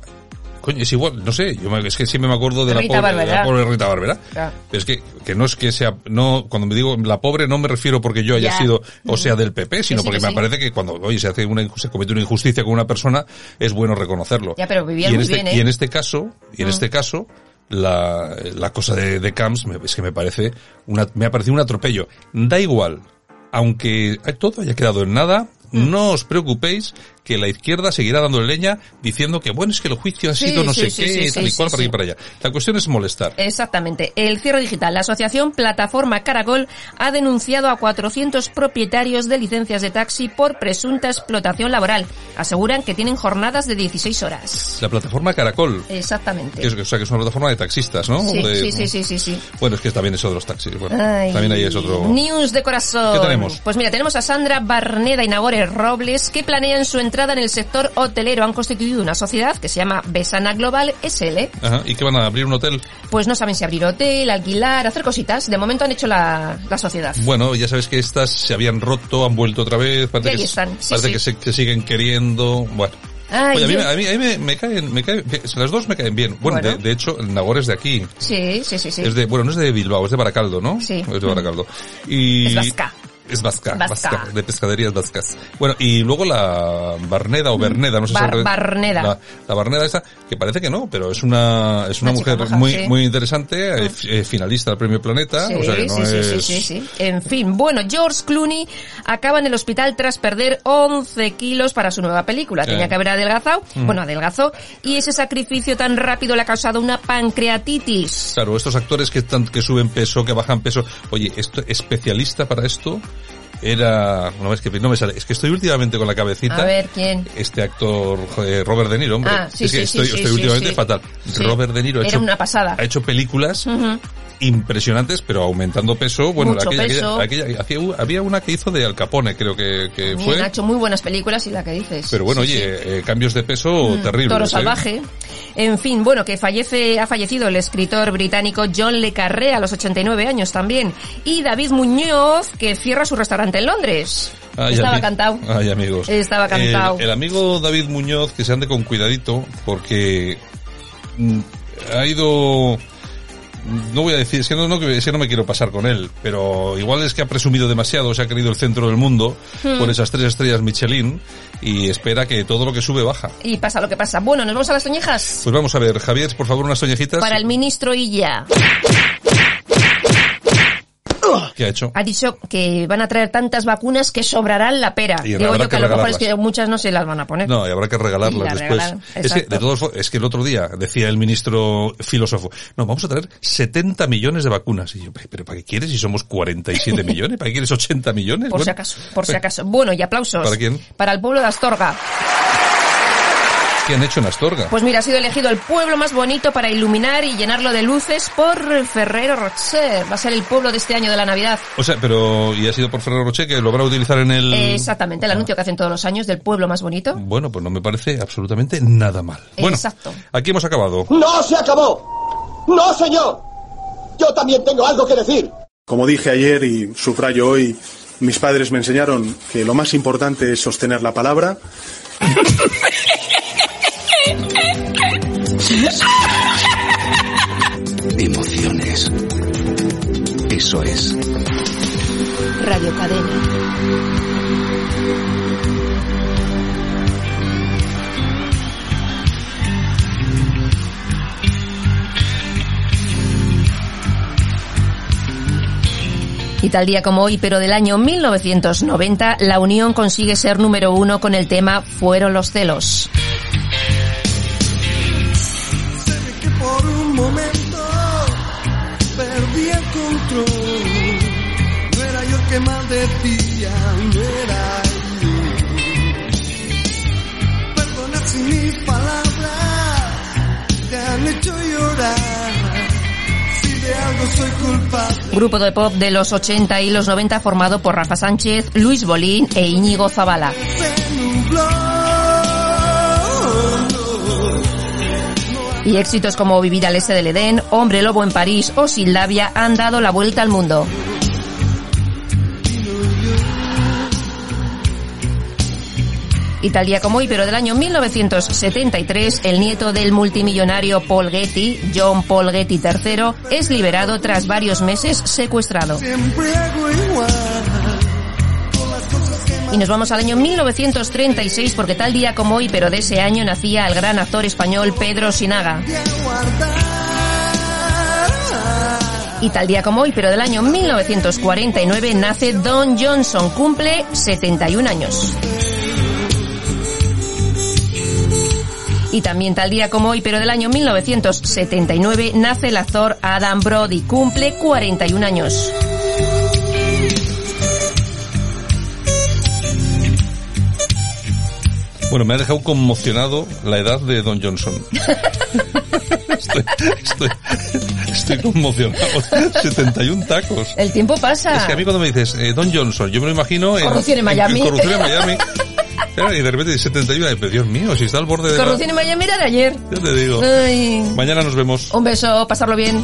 coño, es igual, no sé, yo me- es que siempre me acuerdo de la pobre, de la pobre Rita. Pero es que, que no es que sea, no, cuando me digo la pobre no me refiero porque yo haya Ya. sido, o sea, del PP, sino sí, porque que me parece que cuando, oye, se hace una, se comete una injusticia con una persona, es bueno reconocerlo. Ya, pero vivían y en muy este, bien, ¿eh? Y en este caso, y en Mm. este caso, la, la cosa de, de Camps me- es que me parece una, me ha parecido un atropello. Da igual, aunque todo haya quedado en nada, Mm. no os preocupéis que la izquierda seguirá dándole leña diciendo que bueno es que el juicio ha Sí, sido no sí, sé sí, qué, sí, tal y sí, cual sí, para aquí sí. para allá. La cuestión es molestar. Exactamente. El cierre digital. La asociación Plataforma Caracol ha denunciado a 400 propietarios de licencias de taxi por presunta explotación laboral. Aseguran que tienen jornadas de 16 horas. La plataforma Caracol, Exactamente. es, o sea, que es una plataforma de taxistas, ¿no? Sí, De- sí, sí, sí, sí, sí. Bueno, es que también eso de los taxis. Bueno, Ay, también ahí es otro... News de corazón. ¿Qué tenemos? Pues mira, tenemos a Sandra Barneda y Nagore Robles que planean su entrada en el sector hotelero. Han constituido una sociedad que se llama Besana Global SL. Ajá, ¿y qué van a abrir un hotel? Pues no saben si abrir hotel, alquilar, hacer cositas. De momento han hecho la, la sociedad. Bueno, ya sabes que estas se habían roto, han vuelto otra vez, parece, que, están, sí, parece sí. que se que siguen queriendo, bueno. Ay, Oye, a mí, a mí, a mí me, me caen, me caen, las dos me caen bien. Bueno, Bueno. De, de hecho, el Nagore es de aquí. Sí, sí, sí, sí. Es de, bueno, no es de Bilbao, es de Baracaldo, ¿no? Sí. Es de Baracaldo. Y... Es vasca. Es vasca, Vasca. vasca, de pescaderías vascas. Bueno, y luego la Barneda o Berneda, no sé Bar- si Barneda. La, la Barneda esta, que parece que no, pero es una, es una, mujer maja, muy, sí. muy interesante, eh, fi- eh, finalista del premio Planeta, Sí, o sea que no sí, sí, es... sí. En fin, bueno, George Clooney acaba en el hospital tras perder 11 kilos para su nueva película. Tenía que haber adelgazado, Mm. bueno, adelgazó, y ese sacrificio tan rápido le ha causado una pancreatitis. Claro, estos actores que, tan- que suben peso, que bajan peso, oye, esto especialista para esto era, no es que no me sale, es que estoy últimamente con la cabecita. A ver, ¿quién? Este actor joder, Robert De Niro, hombre. Ah, sí, es que sí, estoy, sí, estoy sí, últimamente fatal. Robert De Niro ha Era hecho, una pasada. ha hecho películas Ujú. Impresionantes, pero aumentando peso. Bueno, Mucho aquella, peso. aquella- aquella- hacía u- había una que hizo de Al Capone, creo que, que fue. ha hecho muy buenas películas y la que dices. Pero bueno, Sí, oye, sí. eh, cambios de peso Mm, terribles. Toro ¿eh? salvaje. En fin, bueno, que fallece, ha fallecido el escritor británico John Le Carré a los 89 años también. Y David Muñoz, que cierra su restaurante en Londres. Ay, Estaba cantado. Ay, amigos. Estaba cantado. El, el amigo David Muñoz, que se ande con cuidadito, porque mm, ha ido... No voy a decir, es que no, no, es que no me quiero pasar con él, pero igual es que ha presumido demasiado, se ha creído el centro del mundo Hmm. por esas tres estrellas Michelin y espera que todo lo que sube baja. Y pasa lo que pasa. Bueno, nos vamos a las toñejas. Pues vamos a ver, Javier, por favor, unas toñejitas. Para el ministro Illa. ¿Qué ha hecho? Ha dicho que van a traer tantas vacunas que sobrarán la pera. Y Digo yo que que a lo mejor es que muchas no se las van a poner. No, y habrá que regalarlas después. es que, de todos, es que el otro día decía el ministro filósofo, no, vamos a traer 70 millones de vacunas. Y yo, "Pero, ¿para qué quieres si somos 47 (laughs) millones? ¿Para qué quieres 80 millones? Por si acaso, por si acaso. Bueno, y aplausos. ¿Para quién? Para el pueblo de Astorga. ¿Qué han hecho en Astorga? Pues mira, ha sido elegido el pueblo más bonito para iluminar y llenarlo de luces por Ferrero Rocher. Va a ser el pueblo de este año de la Navidad. O sea, pero, y ha sido por Ferrero Rocher que lo van a utilizar en el... Exactamente, el anuncio que hacen todos los años del pueblo más bonito. Bueno, pues no me parece absolutamente nada mal. Bueno, Exacto. aquí hemos acabado. ¡No se acabó! ¡No, señor! Yo también tengo algo que decir. Como dije ayer y subrayo hoy, mis padres me enseñaron que lo más importante es sostener la palabra. (laughs) (laughs) Emociones. Eso es. Radio Cadena. Y tal día como hoy, pero del año 1990, la Unión consigue ser número uno con el tema Fueron los celos. Control. No era yo el que maldecía, no era yo. Perdona si mis palabras te han hecho llorar. Grupo de pop de los 80 y los 90 formado por Rafa Sánchez, Luis Bolín e Íñigo Zabala. Y éxitos como Vivir al este del Edén, Hombre Lobo en París o Sildavia han dado la vuelta al mundo. Y tal día como hoy, pero del año 1973, el nieto del multimillonario Paul Getty, John Paul Getty III, es liberado tras varios meses secuestrado. Siempre hago igual. Y nos vamos al año 1936 porque tal día como hoy, pero de ese año nacía el gran actor español Pedro Sinaga. Y tal día como hoy, pero del año 1949 nace Don Johnson, cumple 71 años. Y también tal día como hoy, pero del año 1979 nace el actor Adam Brody, cumple 41 años. Bueno, me ha dejado conmocionado la edad de Don Johnson. (laughs) estoy, estoy, estoy conmocionado. 71 tacos. El tiempo pasa. Es que a mí cuando me dices eh, Don Johnson, yo me lo imagino en... Corrupción en Miami. corrupción en Miami. Claro, y de repente 71, ay, pero Dios mío, si está al borde de la... Corrupción en Miami era de ayer. Ya te digo. Ay. Mañana nos vemos. Un beso, pasarlo bien.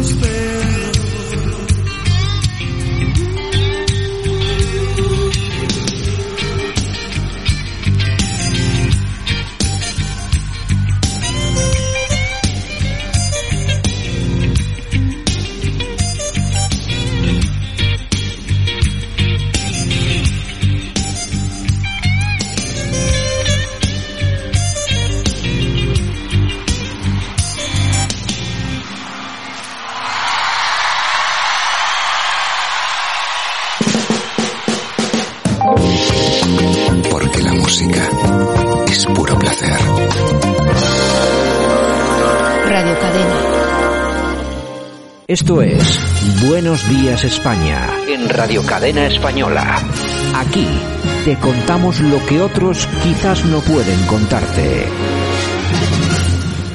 Bueno, Buenos Días España En Radio Cadena Española. Aquí te contamos lo que otros quizás no pueden contarte.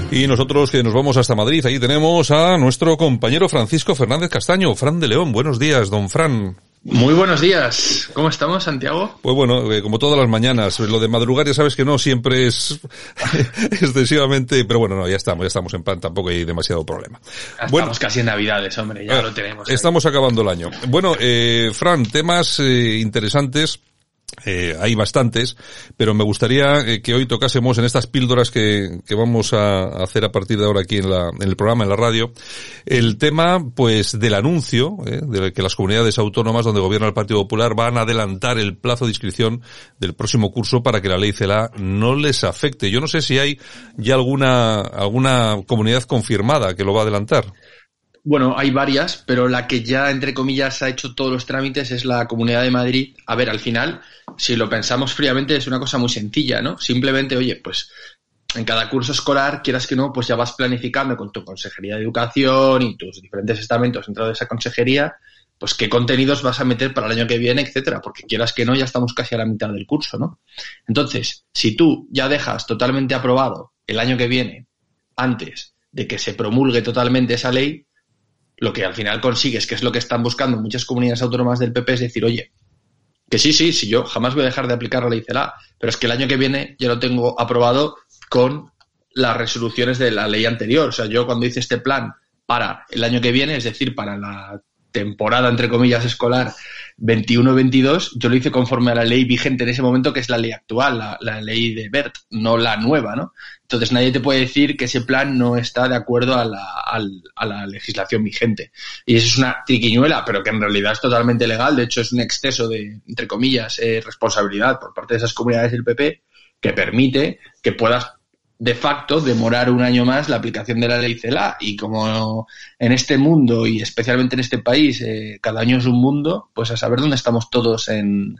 Y nosotros que nos vamos hasta Madrid, ahí tenemos a nuestro compañero Francisco Fernández Castaño, Fran de León. Buenos días, don Fran. Muy buenos días. ¿Cómo estamos, Santiago? Pues bueno, eh, como todas las mañanas, lo de madrugar ya sabes que no siempre es (laughs) excesivamente, pero bueno, no, ya estamos, ya estamos en pan, tampoco hay demasiado problema. Ya Bueno, Estamos casi en Navidades, hombre, ya Ah, lo tenemos. ahí. Estamos acabando el año. Bueno, eh, Fran, temas eh, interesantes. Eh, hay bastantes, pero me gustaría eh, que hoy tocásemos en estas píldoras que, que vamos a hacer a partir de ahora aquí en, la, en el programa, en la radio, el tema, pues, del anuncio eh, de que las comunidades autónomas donde gobierna el Partido Popular van a adelantar el plazo de inscripción del próximo curso para que la ley CELA no les afecte. Yo no sé si hay ya alguna alguna comunidad confirmada que lo va a adelantar. Bueno, hay varias, pero la que ya, entre comillas, ha hecho todos los trámites es la Comunidad de Madrid. A ver, al final, si lo pensamos fríamente, es una cosa muy sencilla, ¿no? Simplemente, oye, pues en cada curso escolar, quieras que no, pues ya vas planificando con tu Consejería de Educación y tus diferentes estamentos dentro de esa consejería, pues qué contenidos vas a meter para el año que viene, etcétera, porque quieras que no, ya estamos casi a la mitad del curso, ¿no? Entonces, si tú ya dejas totalmente aprobado el año que viene, antes de que se promulgue totalmente esa ley, lo que al final consigues, que es lo que están buscando muchas comunidades autónomas del PP, es decir, oye, que sí, sí, sí, yo jamás voy a dejar de aplicar la ley CELA, pero es que el año que viene ya lo tengo aprobado con las resoluciones de la ley anterior. O sea, yo cuando hice este plan para el año que viene, es decir, para la temporada, entre comillas, escolar 21-22, yo lo hice conforme a la ley vigente en ese momento, que es la ley actual, la, ley de BERT, no la nueva, ¿no? Entonces nadie te puede decir que ese plan no está de acuerdo a la, al- a la legislación vigente. Y eso es una triquiñuela, pero que en realidad es totalmente legal. De hecho, es un exceso de, entre comillas, eh, responsabilidad por parte de esas comunidades del PP que permite que puedas de facto demorar un año más la aplicación de la ley CELA y como en este mundo y especialmente en este país eh, cada año es un mundo, pues a saber dónde estamos todos en,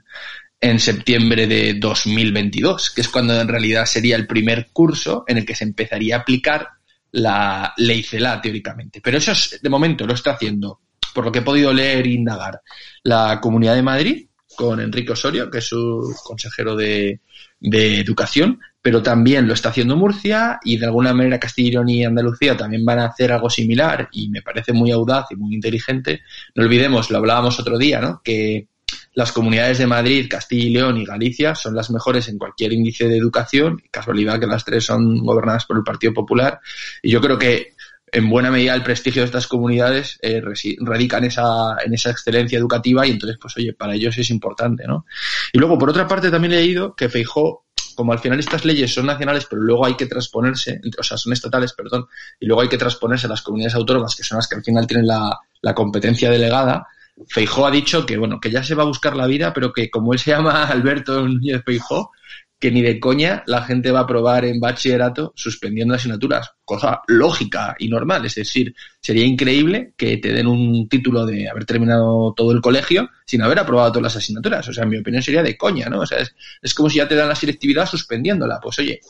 en septiembre de 2022, que es cuando en realidad sería el primer curso en el que se empezaría a aplicar la ley CELA teóricamente. Pero eso es, de momento lo está haciendo, por lo que he podido leer e indagar, la Comunidad de Madrid con Enrique Osorio, que es su consejero de, de Educación, pero también lo está haciendo Murcia y de alguna manera Castilla y León y Andalucía también van a hacer algo similar y me parece muy audaz y muy inteligente. No olvidemos, lo hablábamos otro día, ¿no? Que las comunidades de Madrid, Castilla y León y Galicia son las mejores en cualquier índice de educación. Casualidad que las tres son gobernadas por el Partido Popular. Y yo creo que en buena medida el prestigio de estas comunidades eh, radica en esa, en esa excelencia educativa y entonces, pues oye, para ellos es importante, ¿no? Y luego, por otra parte, también he leído que Feijó como al final estas leyes son nacionales, pero luego hay que transponerse, o sea, son estatales, perdón, y luego hay que transponerse a las comunidades autónomas, que son las que al final tienen la, la competencia delegada, Feijó ha dicho que, bueno, que ya se va a buscar la vida, pero que como él se llama (laughs) Alberto Núñez Feijó, que ni de coña la gente va a aprobar en bachillerato suspendiendo asignaturas, cosa lógica y normal. Es decir, sería increíble que te den un título de haber terminado todo el colegio sin haber aprobado todas las asignaturas. O sea, en mi opinión sería de coña, ¿no? O sea, es, es como si ya te dan la selectividad suspendiéndola. Pues oye,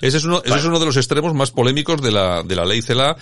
ese es uno, ese es uno de los extremos más polémicos de la, de la ley CELA,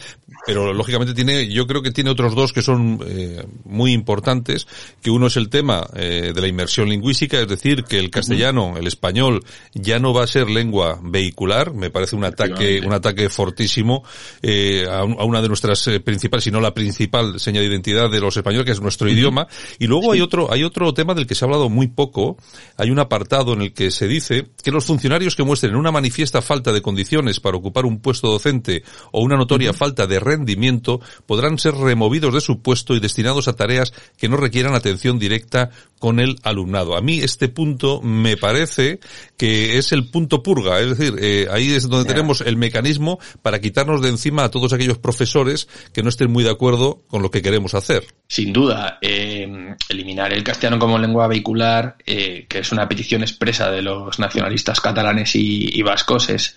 pero lógicamente tiene, yo creo que tiene otros dos que son eh, muy importantes, que uno es el tema eh, de la inmersión lingüística, es decir, que el castellano, el español, ya no va a ser lengua vehicular, me parece un ataque, un ataque fortísimo eh, a, a, una de nuestras eh, principales, si no la principal señal de identidad de los españoles, que es nuestro idioma, y luego hay otro, hay otro tema del que se ha hablado muy poco, hay un apartado en el que se dice que los funcionarios que muestren una manifiesta falta de condiciones para ocupar un puesto docente o una notoria falta de rendimiento podrán ser removidos de su puesto y destinados a tareas que no requieran atención directa con el alumnado. A mí este punto me parece que es el punto purga, es decir, eh, ahí es donde tenemos el mecanismo para quitarnos de encima a todos aquellos profesores que no estén muy de acuerdo con lo que queremos hacer. Sin duda, eh, eliminar el castellano como lengua vehicular, eh, que es una petición expresa de los nacionalistas catalanes y, y vascos, es,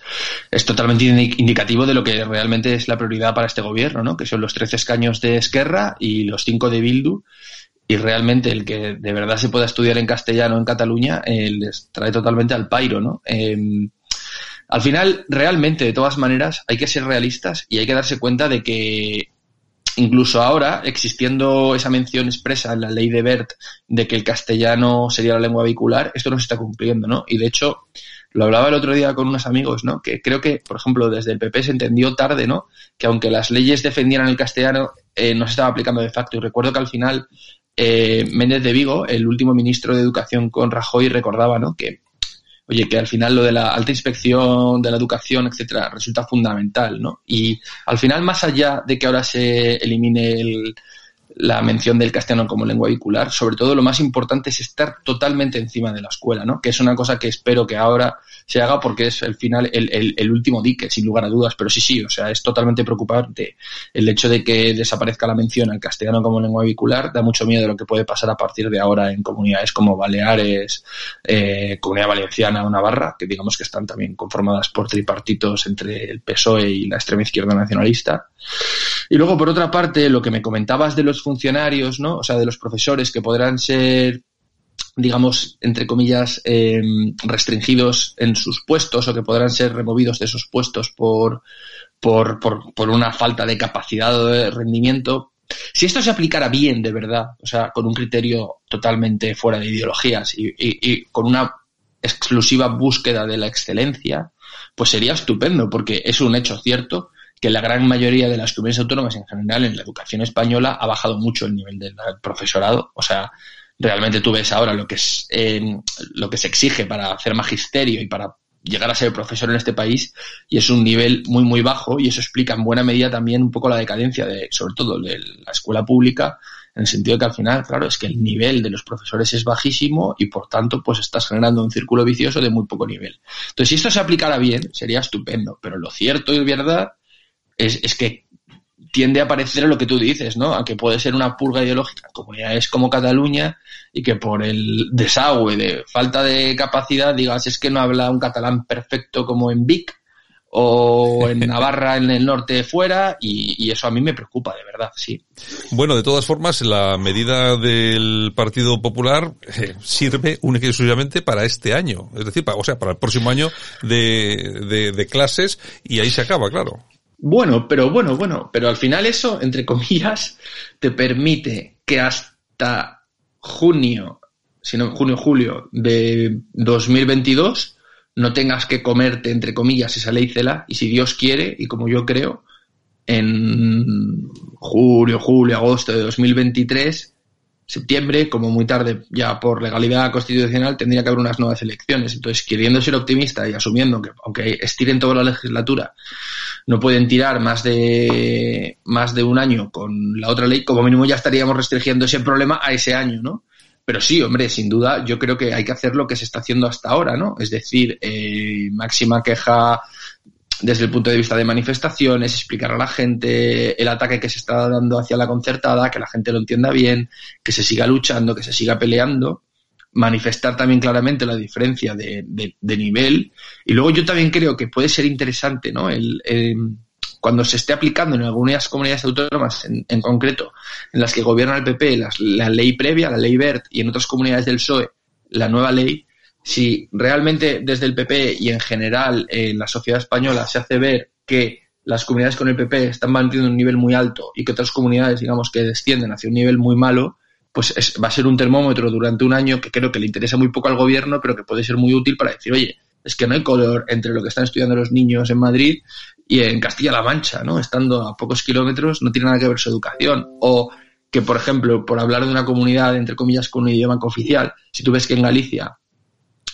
es, totalmente indicativo de lo que realmente es la prioridad para este gobierno, ¿no? que son los 13 escaños de Esquerra y los 5 de Bildu, y realmente el que de verdad se pueda estudiar en castellano en Cataluña eh, les trae totalmente al pairo, ¿no? Eh, al final, realmente, de todas maneras, hay que ser realistas y hay que darse cuenta de que incluso ahora, existiendo esa mención expresa en la ley de Bert de que el castellano sería la lengua vehicular, esto no se está cumpliendo, ¿no? Y de hecho, lo hablaba el otro día con unos amigos, ¿no? Que creo que, por ejemplo, desde el PP se entendió tarde, ¿no? Que aunque las leyes defendieran el castellano, eh, no se estaba aplicando de facto. Y recuerdo que al final eh, Méndez de Vigo, el último ministro de Educación con Rajoy, recordaba, ¿no? Que oye, que al final lo de la alta inspección de la educación, etcétera, resulta fundamental, ¿no? Y al final, más allá de que ahora se elimine el, la mención del castellano como lengua vehicular, sobre todo lo más importante es estar totalmente encima de la escuela, ¿no? Que es una cosa que espero que ahora se haga porque es el final, el, el, último dique, sin lugar a dudas. Pero sí, sí, o sea, es totalmente preocupante el hecho de que desaparezca la mención al castellano como lengua vehicular. Da mucho miedo de lo que puede pasar a partir de ahora en comunidades como Baleares, eh, Comunidad Valenciana o Navarra, que digamos que están también conformadas por tripartitos entre el PSOE y la extrema izquierda nacionalista. Y luego, por otra parte, lo que me comentabas de los funcionarios, ¿no? O sea, de los profesores que podrán ser digamos, entre comillas, eh, restringidos en sus puestos o que podrán ser removidos de esos puestos por, por, por, por una falta de capacidad o de rendimiento. Si esto se aplicara bien, de verdad, o sea, con un criterio totalmente fuera de ideologías y, y, y con una exclusiva búsqueda de la excelencia, pues sería estupendo, porque es un hecho cierto que la gran mayoría de las comunidades autónomas en general en la educación española ha bajado mucho el nivel del profesorado. O sea, realmente tú ves ahora lo que es eh, lo que se exige para hacer magisterio y para llegar a ser profesor en este país y es un nivel muy muy bajo y eso explica en buena medida también un poco la decadencia de sobre todo de la escuela pública en el sentido de que al final claro es que el nivel de los profesores es bajísimo y por tanto pues estás generando un círculo vicioso de muy poco nivel entonces si esto se aplicara bien sería estupendo pero lo cierto y verdad es, es que tiende a parecer lo que tú dices, ¿no? A que puede ser una purga ideológica en comunidades como Cataluña y que por el desagüe de falta de capacidad digas es que no habla un catalán perfecto como en Vic o (laughs) en Navarra en el norte fuera y, y, eso a mí me preocupa de verdad, sí. Bueno, de todas formas, la medida del Partido Popular eh, sirve única y exclusivamente para este año, es decir, para, o sea, para el próximo año de, de, de clases y ahí se acaba, claro. Bueno, pero bueno, bueno, pero al final eso, entre comillas, te permite que hasta junio, si no, junio, julio de 2022 no tengas que comerte, entre comillas, esa ley CELA y si Dios quiere, y como yo creo, en julio, julio, agosto de 2023, septiembre, como muy tarde, ya por legalidad constitucional, tendría que haber unas nuevas elecciones. Entonces, queriendo ser optimista y asumiendo que, aunque estiren toda la legislatura, no pueden tirar más de más de un año con la otra ley, como mínimo ya estaríamos restringiendo ese problema a ese año, ¿no? Pero sí, hombre, sin duda, yo creo que hay que hacer lo que se está haciendo hasta ahora, ¿no? Es decir, eh, máxima queja desde el punto de vista de manifestaciones, explicar a la gente el ataque que se está dando hacia la concertada, que la gente lo entienda bien, que se siga luchando, que se siga peleando manifestar también claramente la diferencia de, nivel. Y luego yo también creo que puede ser interesante, ¿no? El, eh, cuando se esté aplicando en algunas comunidades autónomas, en, en concreto, en las que gobierna el PP, las, la ley previa, la ley BERT, y en otras comunidades del PSOE, la nueva ley, si realmente desde el PP y en general en la sociedad española se hace ver que las comunidades con el PP están manteniendo un nivel muy alto y que otras comunidades, digamos, que descienden hacia un nivel muy malo, pues va a ser un termómetro durante un año que creo que le interesa muy poco al gobierno, pero que puede ser muy útil para decir, oye, es que no hay color entre lo que están estudiando los niños en Madrid y en Castilla-La Mancha, ¿no? Estando a pocos kilómetros, no tiene nada que ver su educación. O que, por ejemplo, por hablar de una comunidad, entre comillas, con un idioma oficial, si tú ves que en Galicia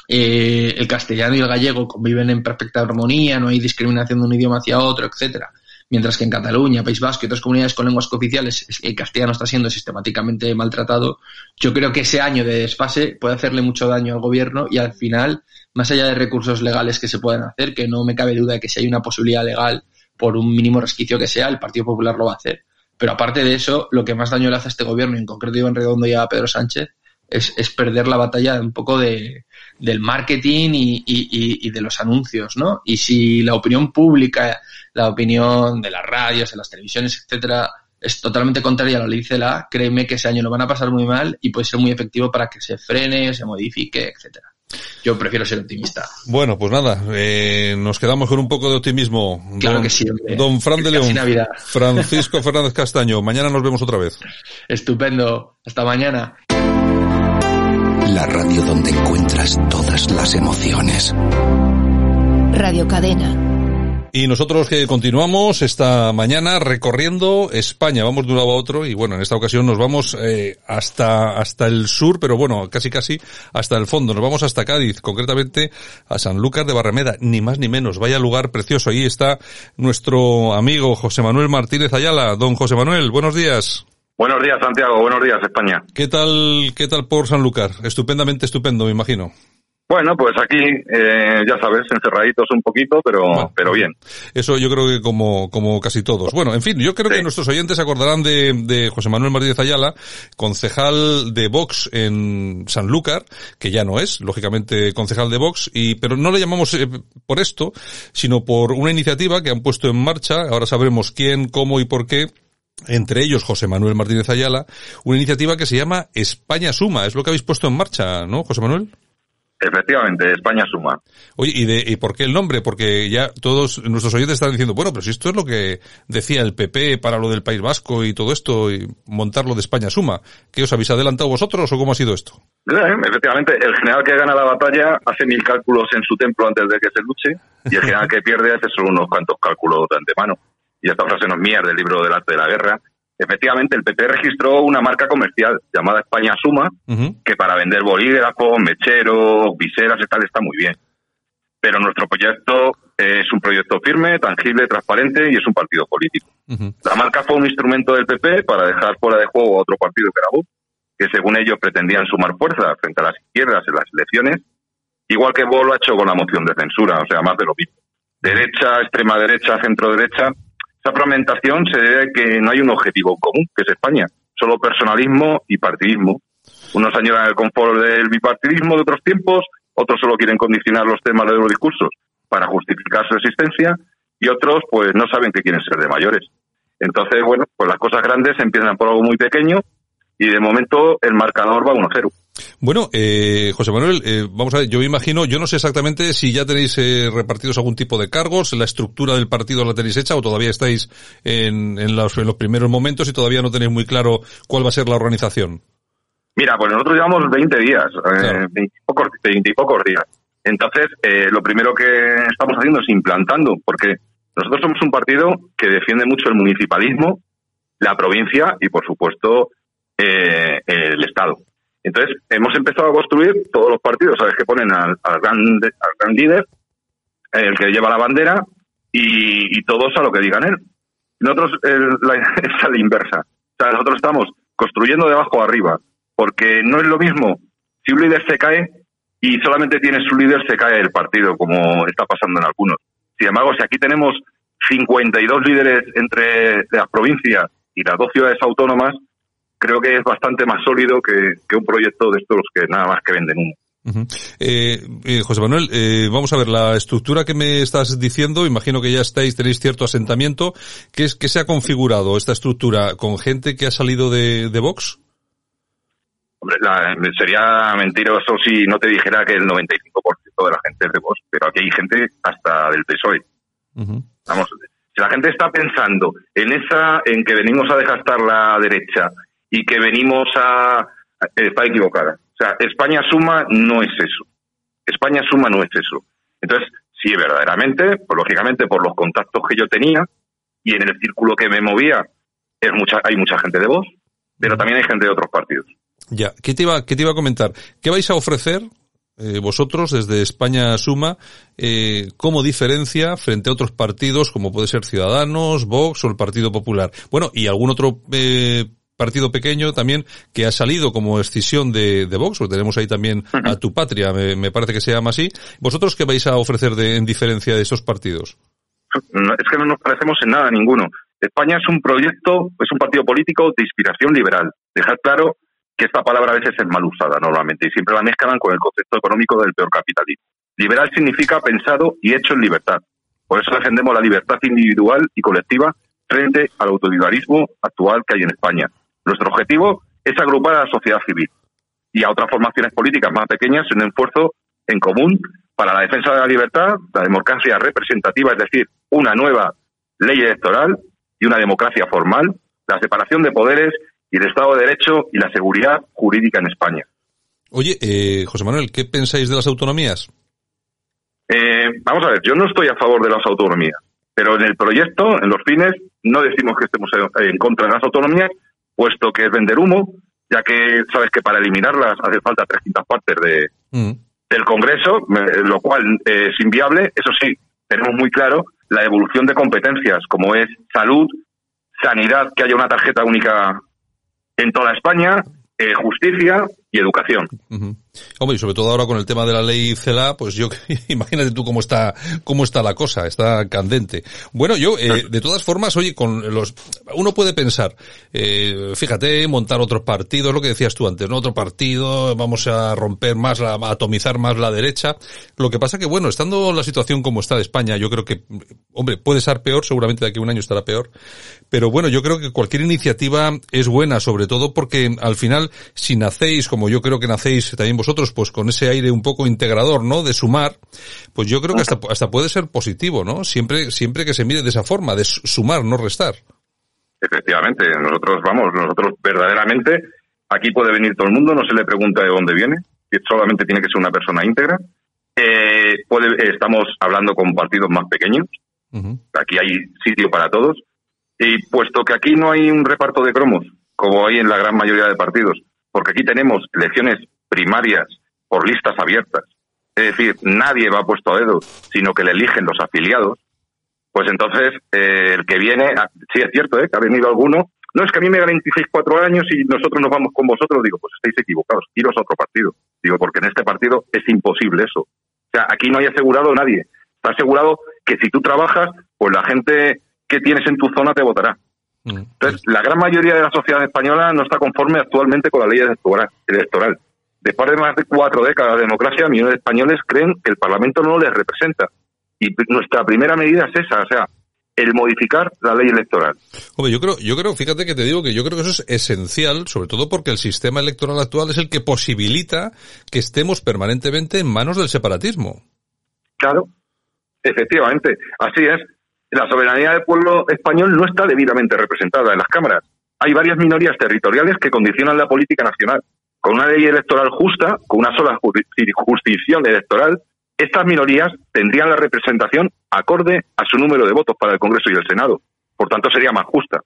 eh, el castellano y el gallego conviven en perfecta armonía, no hay discriminación de un idioma hacia otro, etcétera. Mientras que en Cataluña, País Vasco y otras comunidades con lenguas cooficiales el castellano está siendo sistemáticamente maltratado, yo creo que ese año de desfase puede hacerle mucho daño al gobierno y al final, más allá de recursos legales que se puedan hacer, que no me cabe duda de que si hay una posibilidad legal por un mínimo resquicio que sea, el Partido Popular lo va a hacer. Pero aparte de eso, lo que más daño le hace a este gobierno, y en concreto Iván Redondo y a Pedro Sánchez, es, perder la batalla un poco de, del marketing y, de los anuncios, ¿no? Y si la opinión pública, la opinión de las radios, de las televisiones, etcétera, es totalmente contraria a lo que dice la, créeme que ese año lo van a pasar muy mal y puede ser muy efectivo para que se frene, se modifique, etcétera. Yo prefiero ser optimista. Bueno, pues nada, eh, nos quedamos con un poco de optimismo. Claro que sí. Don Fran de León, Francisco Fernández Castaño, mañana nos vemos otra vez. (laughs) Estupendo, hasta mañana. La radio donde encuentras todas las emociones. Radio Cadena. Y nosotros que continuamos esta mañana recorriendo España, vamos de un lado a otro y bueno, en esta ocasión nos vamos eh, hasta hasta el sur, pero bueno, casi casi hasta el fondo. Nos vamos hasta Cádiz, concretamente a San Lucas de Barrameda, ni más ni menos. Vaya lugar precioso. Ahí está nuestro amigo José Manuel Martínez Ayala. Don José Manuel, buenos días. Buenos días, Santiago. Buenos días, España. ¿Qué tal, qué tal por Sanlúcar? Estupendamente estupendo, me imagino. Bueno, pues aquí, eh, ya sabes, encerraditos un poquito, pero, pero bien. Eso yo creo que como, como casi todos. Bueno, en fin, yo creo que nuestros oyentes se acordarán de, de José Manuel Martínez Ayala, concejal de Vox en Sanlúcar, que ya no es, lógicamente, concejal de Vox, y, pero no le llamamos eh, por esto, sino por una iniciativa que han puesto en marcha, ahora sabremos quién, cómo y por qué, entre ellos José Manuel Martínez Ayala, una iniciativa que se llama España Suma. Es lo que habéis puesto en marcha, ¿no, José Manuel? Efectivamente, España Suma. Oye, ¿y, de, ¿y por qué el nombre? Porque ya todos nuestros oyentes están diciendo, bueno, pero si esto es lo que decía el PP para lo del País Vasco y todo esto, y montarlo de España Suma. ¿Qué os habéis adelantado vosotros o cómo ha sido esto? Efectivamente, el general que gana la batalla hace mil cálculos en su templo antes de que se luche, y el general que pierde hace solo unos cuantos cálculos de antemano y esta frase no es mía, del libro del arte de la guerra, efectivamente el PP registró una marca comercial llamada España Suma, que para vender bolígrafos, mecheros, viseras y tal está muy bien. Pero nuestro proyecto es un proyecto firme, tangible, transparente y es un partido político. La marca fue un instrumento del PP para dejar fuera de juego a otro partido que era Vox, que según ellos pretendían sumar fuerza frente a las izquierdas en las elecciones, igual que Vox lo ha hecho con la moción de censura, o sea, más de lo mismo. Derecha, extrema derecha, centro derecha, esa fragmentación se debe a que no hay un objetivo común, que es España. Solo personalismo y partidismo. Unos añoran el confort del bipartidismo de otros tiempos, otros solo quieren condicionar los temas de los discursos para justificar su existencia y otros pues no saben que quieren ser de mayores. Entonces, bueno, pues las cosas grandes empiezan por algo muy pequeño y de momento el marcador va 1-0. Bueno, eh, José Manuel, eh, vamos a ver, yo me imagino, yo no sé exactamente si ya tenéis eh, repartidos algún tipo de cargos, la estructura del partido la tenéis hecha o todavía estáis en, en, los, en los primeros momentos y todavía no tenéis muy claro cuál va a ser la organización. Mira, pues nosotros llevamos 20 días, eh, 20, y pocos, días. Entonces, eh, lo primero que estamos haciendo es implantando, porque nosotros somos un partido que defiende mucho el municipalismo, la provincia y, por supuesto, eh, el Estado. Entonces, hemos empezado a construir todos los partidos, ¿sabes? Que ponen al, gran, líder, el que lleva la bandera, y, todos a lo que digan él. Nosotros la, (laughs) es a la inversa. O sea, nosotros estamos construyendo de abajo arriba, porque no es lo mismo si un líder se cae y solamente tiene su líder, se cae el partido, como está pasando en algunos. Sin embargo, si aquí tenemos 52 líderes entre las provincias y las dos ciudades autónomas, creo que es bastante más sólido que, un proyecto de estos que nada más que venden uno. Eh, eh, José Manuel, eh, vamos a ver, la estructura que me estás diciendo, imagino que ya estáis, tenéis cierto asentamiento. ¿Qué, es, qué se ha configurado esta estructura con gente que ha salido de, Vox? Hombre, la- sería mentiroso si no te dijera que el 95% de la gente es de Vox, pero aquí hay gente hasta del PSOE. Vamos, si la gente está pensando en esa, en que venimos a desgastar la derecha y que venimos a, está equivocada. O sea, España suma no es eso. España suma no es eso. Entonces, sí, verdaderamente, pues lógicamente por los contactos que yo tenía y en el círculo que me movía, es mucha, hay mucha gente de Vox, pero también hay gente de otros partidos. Ya, ¿qué te iba, qué te iba a comentar? ¿Qué vais a ofrecer eh, vosotros desde España Suma eh, como diferencia frente a otros partidos como puede ser Ciudadanos, Vox o el Partido Popular? Bueno, y algún otro eh, partido pequeño también que ha salido como escisión de, de Vox, tenemos ahí también a Tu Patria, me, me parece que se llama así. ¿Vosotros qué vais a ofrecer de, en diferencia de esos partidos? No, es que no nos parecemos en nada ninguno. España es un proyecto, es un partido político de inspiración liberal. Dejar claro que esta palabra a veces es mal usada normalmente y siempre la mezclan con el concepto económico del peor capitalismo. Liberal significa pensado y hecho en libertad. Por eso defendemos la libertad individual y colectiva frente al autoritarismo actual que hay en España. Nuestro objetivo es agrupar a la sociedad civil y a otras formaciones políticas más pequeñas en un esfuerzo en común para la defensa de la libertad, la democracia representativa, es decir, una nueva ley electoral y una democracia formal, la separación de poderes y el Estado de Derecho y la seguridad jurídica en España. Oye, eh, José Manuel, ¿qué pensáis de las autonomías? Eh, vamos a ver, yo no estoy a favor de las autonomías, pero en el proyecto, en los fines, no decimos que estemos en, en contra de las autonomías, puesto que es vender humo, ya que sabes que para eliminarlas hace falta tres quintas partes de, del Congreso, lo cual eh, es inviable. Eso sí, tenemos muy claro la evolución de competencias, como es salud, sanidad, que haya una tarjeta única en toda España, eh, justicia y educación. Hombre, y sobre todo ahora con el tema de la ley CELA, pues yo, (laughs) imagínate tú cómo está, cómo está la cosa, está candente. Bueno, yo, eh, de todas formas, oye, con los, uno puede pensar, eh, fíjate, montar otro partido, es lo que decías tú antes, ¿no? Otro partido, vamos a romper más, la, a atomizar más la derecha. Lo que pasa que, bueno, estando la situación como está de España, yo creo que, hombre, puede ser peor, seguramente de aquí a un año estará peor, pero bueno, yo creo que cualquier iniciativa es buena, sobre todo porque al final, si nacéis, como yo creo que nacéis también vosotros, pues con ese aire un poco integrador, ¿no? De sumar, pues yo creo que hasta, hasta puede ser positivo, ¿no? Siempre, siempre que se mire de esa forma, de su- sumar, no restar. Efectivamente, nosotros vamos, nosotros verdaderamente, aquí puede venir todo el mundo, no se le pregunta de dónde viene, solamente tiene que ser una persona íntegra. Eh, puede- estamos hablando con partidos más pequeños, aquí hay sitio para todos, y puesto que aquí no hay un reparto de cromos, como hay en la gran mayoría de partidos, porque aquí tenemos elecciones primarias por listas abiertas, es decir, nadie va puesto a dedo, sino que le eligen los afiliados, pues entonces eh, el que viene, ah, sí es cierto, ¿eh? que ha venido alguno, no es que a mí me 26, 4 años y nosotros nos vamos con vosotros, digo, pues estáis equivocados, iros a otro partido, digo, porque en este partido es imposible eso. O sea, aquí no hay asegurado nadie, está asegurado que si tú trabajas, pues la gente que tienes en tu zona te votará. Entonces, la gran mayoría de la sociedad española no está conforme actualmente con la ley electoral. Después de más de cuatro décadas de democracia, millones de españoles creen que el Parlamento no les representa. Y nuestra primera medida es esa, o sea, el modificar la ley electoral. Hombre, yo creo, yo creo, fíjate que te digo que yo creo que eso es esencial, sobre todo porque el sistema electoral actual es el que posibilita que estemos permanentemente en manos del separatismo. Claro, efectivamente, así es. La soberanía del pueblo español no está debidamente representada en las cámaras. Hay varias minorías territoriales que condicionan la política nacional. Con una ley electoral justa, con una sola juris- jurisdicción electoral, estas minorías tendrían la representación acorde a su número de votos para el Congreso y el Senado. Por tanto, sería más justa.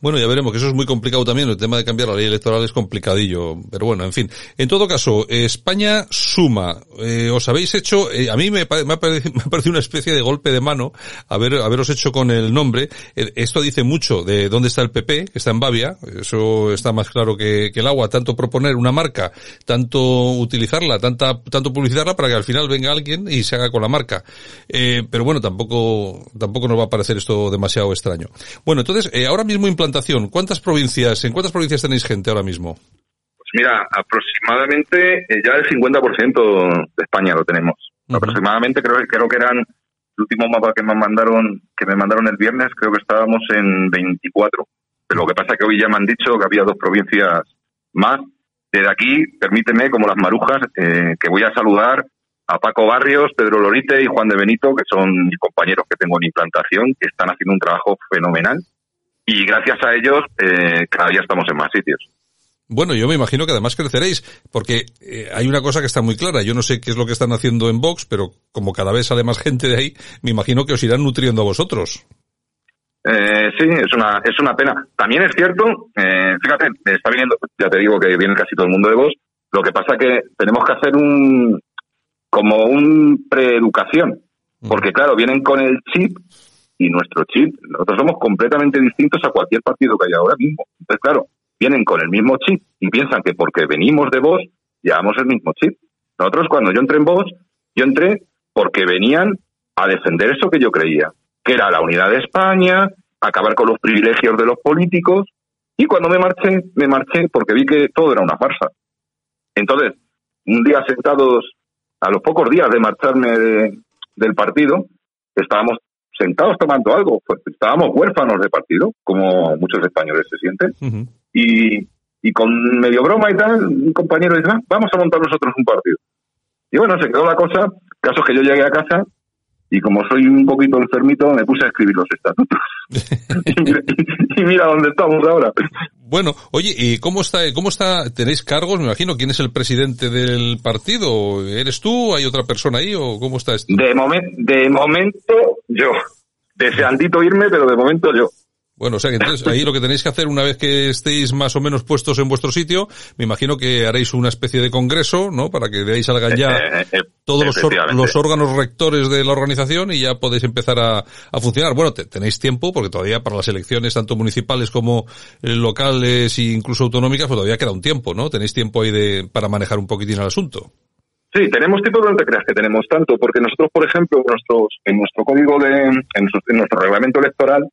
Bueno, ya veremos que eso es muy complicado también. El tema de cambiar la ley electoral es complicadillo. Pero bueno, en fin. En todo caso, España suma. Eh, os habéis hecho, eh, a mí me, (laughs) me ha parecido, una especie de golpe de mano haber, haberos hecho con el nombre. Eh, esto dice mucho de dónde está el PP, que está en Bavia. Eso está más claro que, el agua. Tanto proponer una marca, tanto utilizarla, tanta, tanto publicitarla para que al final venga alguien y se haga con la marca. Eh, pero bueno, tampoco, tampoco nos va a parecer esto demasiado extraño. Bueno, entonces, eh, ahora mismo implantación. ¿Cuántas provincias, en cuántas provincias tenéis gente ahora mismo? Pues mira, aproximadamente eh, ya el 50% de España lo tenemos. Aproximadamente creo, creo que eran el último mapa que me mandaron que me mandaron el viernes, creo que estábamos en 24. Pero lo que pasa es que hoy ya me han dicho que había dos provincias más Desde aquí, permíteme, como las marujas, eh, que voy a saludar a Paco Barrios, Pedro Lorite y Juan de Benito, que son mis compañeros que tengo en implantación, que están haciendo un trabajo fenomenal. Y gracias a ellos, eh, cada día estamos en más sitios. Bueno, yo me imagino que además creceréis, porque eh, hay una cosa que está muy clara. Yo no sé qué es lo que están haciendo en Vox, pero como cada vez sale más gente de ahí, me imagino que os irán nutriendo a vosotros. Eh, sí, es una, es una pena. También es cierto, eh, fíjate, está viniendo, ya te digo que viene casi todo el mundo de vos, lo que pasa que tenemos que hacer un, como un preeducación, porque claro, vienen con el chip y nuestro chip, nosotros somos completamente distintos a cualquier partido que haya ahora mismo. Entonces, claro, vienen con el mismo chip y piensan que porque venimos de vos, llevamos el mismo chip. Nosotros cuando yo entré en vos, yo entré porque venían a defender eso que yo creía, que era la unidad de España, acabar con los privilegios de los políticos, y cuando me marché, me marché porque vi que todo era una farsa. Entonces, un día sentados, a los pocos días de marcharme de- del partido, estábamos sentados tomando algo, pues estábamos huérfanos de partido, como muchos españoles se sienten, y, y con medio broma y tal, un compañero dice, "Ah, vamos a montar nosotros un partido. Y bueno, se quedó la cosa, caso que yo llegué a casa y como soy un poquito enfermito, me puse a escribir los estatutos. y, (laughs) mira, y mira dónde estamos ahora. Bueno, oye, ¿y cómo está, cómo está, tenéis cargos? Me imagino, ¿quién es el presidente del partido? ¿Eres tú? ¿Hay otra persona ahí? ¿O cómo está esto? De, momen- de momento, yo. Deseandito irme, pero de momento yo. Bueno, o sea que entonces ahí lo que tenéis que hacer una vez que estéis más o menos puestos en vuestro sitio, me imagino que haréis una especie de congreso, ¿no? Para que de ahí salgan ya Eh, eh, todos los, los órganos rectores de la organización y ya podéis empezar a, a funcionar. Bueno, te- tenéis tiempo porque todavía para las elecciones tanto municipales como eh, locales e incluso autonómicas, pues todavía queda un tiempo, ¿no? Tenéis tiempo ahí de, para manejar un poquitín el asunto. Sí, tenemos no te creas que tenemos tanto, porque nosotros, por ejemplo, nuestros, en nuestro código de, en, su- en nuestro reglamento electoral,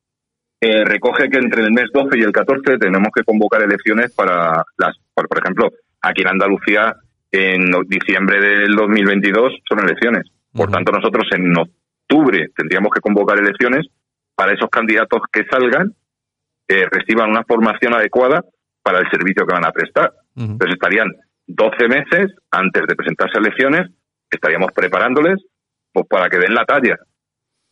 eh, recoge que entre el mes 12 y el 14 tenemos que convocar elecciones para las, por, por ejemplo, aquí en Andalucía, en diciembre del 2022 son elecciones. Por tanto, nosotros en octubre tendríamos que convocar elecciones para esos candidatos que salgan, eh, reciban una formación adecuada para el servicio que van a prestar. Entonces estarían 12 meses antes de presentarse a elecciones, estaríamos preparándoles pues, para que den la talla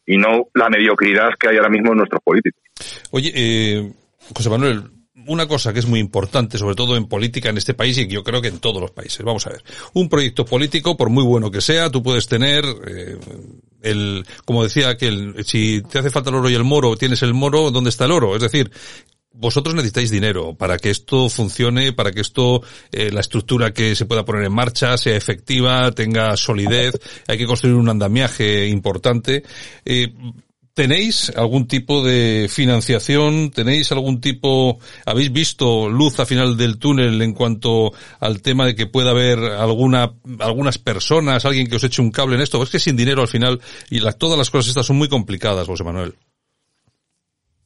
y no la mediocridad que hay ahora mismo en nuestros políticos. Oye, eh, José Manuel, una cosa que es muy importante, sobre todo en política en este país y yo creo que en todos los países. Vamos a ver. Un proyecto político, por muy bueno que sea, tú puedes tener, eh, el, como decía aquel, si te hace falta el oro y el moro, tienes el moro, ¿dónde está el oro? Es decir, vosotros necesitáis dinero para que esto funcione, para que esto, eh, la estructura que se pueda poner en marcha sea efectiva, tenga solidez, hay que construir un andamiaje importante. Eh, ¿Tenéis algún tipo de financiación? ¿Tenéis algún tipo, habéis visto luz a final del túnel en cuanto al tema de que pueda haber alguna, algunas personas, alguien que os eche un cable en esto? Es que sin dinero al final, y la- todas las cosas estas son muy complicadas, José Manuel.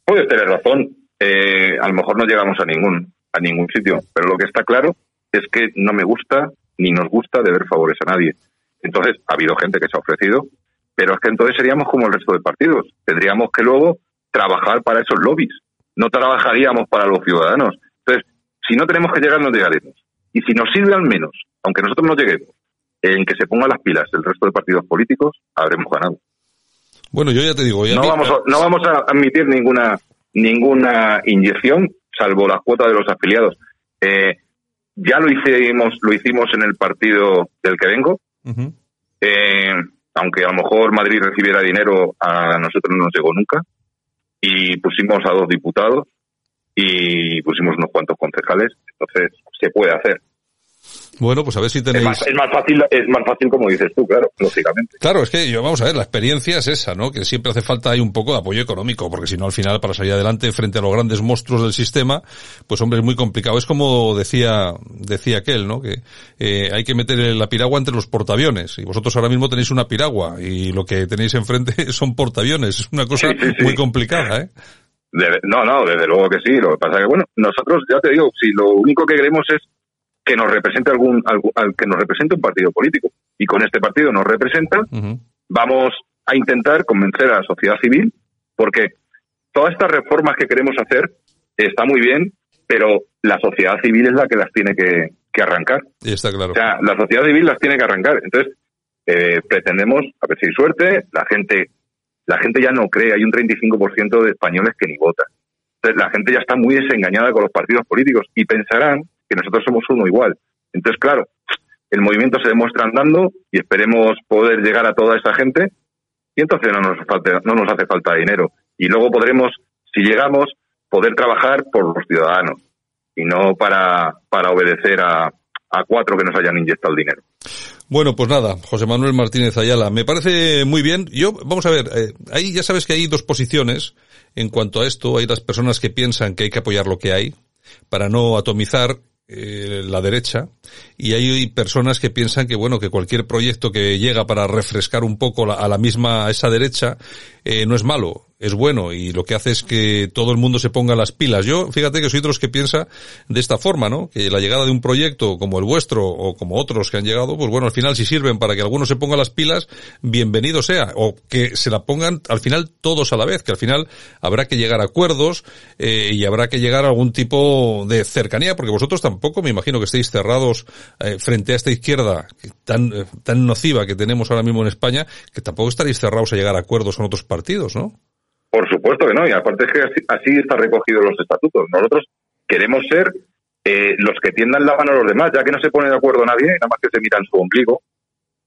Puedes tener razón. Eh, a lo mejor no llegamos a ningún a ningún sitio, pero lo que está claro es que no me gusta ni nos gusta deber favores a nadie. Entonces, ha habido gente que se ha ofrecido, pero es que entonces seríamos como el resto de partidos. Tendríamos que luego trabajar para esos lobbies. No trabajaríamos para los ciudadanos. Entonces, si no tenemos que llegar, no llegaremos. Y si nos sirve al menos, aunque nosotros no lleguemos, en que se pongan las pilas el resto de partidos políticos, habremos ganado. Bueno, yo ya te digo, ya No vamos, a, no vamos a admitir ninguna ninguna inyección, salvo la cuota de los afiliados. Eh, ya lo hicimos, lo hicimos en el partido del que vengo. Eh, aunque a lo mejor Madrid recibiera dinero, a nosotros no nos llegó nunca. Y pusimos a dos diputados y pusimos unos cuantos concejales. Entonces, se puede hacer. Bueno, pues a ver si Es tenéis... más, es más fácil, es más fácil como dices tú, claro, lógicamente. Claro, es que yo, vamos a ver, la experiencia es esa, ¿no? Que siempre hace falta ahí un poco de apoyo económico, porque si no, al final, para salir adelante frente a los grandes monstruos del sistema, pues hombre, es muy complicado. Es como decía, decía aquel, ¿no? Que eh, hay que meter la piragua entre los portaaviones. Y vosotros ahora mismo tenéis una piragua, y lo que tenéis enfrente (laughs) son portaaviones. Es una cosa Sí, sí, sí. muy complicada, ¿eh? No, no, desde luego que sí. Lo que pasa es que, bueno, nosotros, ya te digo, si lo único que queremos es que nos represente algún, algún- al- que nos represente un partido político. Y con este partido nos representa, vamos a intentar convencer a la sociedad civil, porque todas estas reformas que queremos hacer está muy bien, pero la sociedad civil es la que las tiene que, que arrancar. Está claro. O sea, la sociedad civil las tiene que arrancar. Entonces, eh, pretendemos, a ver si hay suerte, la gente, la gente ya no cree, hay un 35% de españoles que ni votan. Entonces, la gente ya está muy desengañada con los partidos políticos y pensarán que nosotros somos uno igual. Entonces, claro, el movimiento se demuestra andando y esperemos poder llegar a toda esa gente y entonces no nos, falta, no nos hace falta dinero. Y luego podremos, si llegamos, poder trabajar por los ciudadanos y no para, para obedecer a, a cuatro que nos hayan inyectado el dinero. Bueno, pues nada, José Manuel Martínez Ayala, me parece muy bien. Yo, vamos a ver, eh, ahí ya sabes que hay dos posiciones en cuanto a esto. Hay las personas que piensan que hay que apoyar lo que hay para no atomizar eh, la derecha y hay personas que piensan que bueno que cualquier proyecto que llega para refrescar un poco la, a la misma a esa derecha eh, no es malo es bueno y lo que hace es que todo el mundo se ponga las pilas. Yo, fíjate que soy de los que piensa de esta forma, ¿no? Que la llegada de un proyecto como el vuestro o como otros que han llegado, pues bueno, al final si sirven para que algunos se pongan las pilas, bienvenido sea. O que se la pongan al final todos a la vez, que al final habrá que llegar a acuerdos eh, y habrá que llegar a algún tipo de cercanía, porque vosotros tampoco me imagino que estéis cerrados eh, frente a esta izquierda tan, eh, tan nociva que tenemos ahora mismo en España, que tampoco estaréis cerrados a llegar a acuerdos con otros partidos, ¿no? Por supuesto que no, y aparte es que así, así está recogido los estatutos. Nosotros queremos ser eh, los que tiendan la mano a los demás, ya que no se pone de acuerdo nadie, nada más que se miran su ombligo,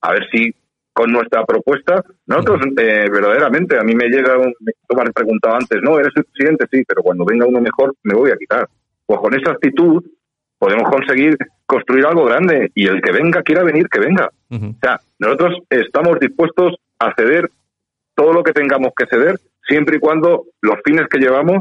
a ver si con nuestra propuesta, nosotros eh, verdaderamente, a mí me llega un, tú me has preguntado antes, no, eres el presidente, sí, pero cuando venga uno mejor me voy a quitar. Pues con esa actitud podemos conseguir construir algo grande y el que venga quiera venir, que venga. O sea, nosotros estamos dispuestos a ceder todo lo que tengamos que ceder siempre y cuando los fines que llevamos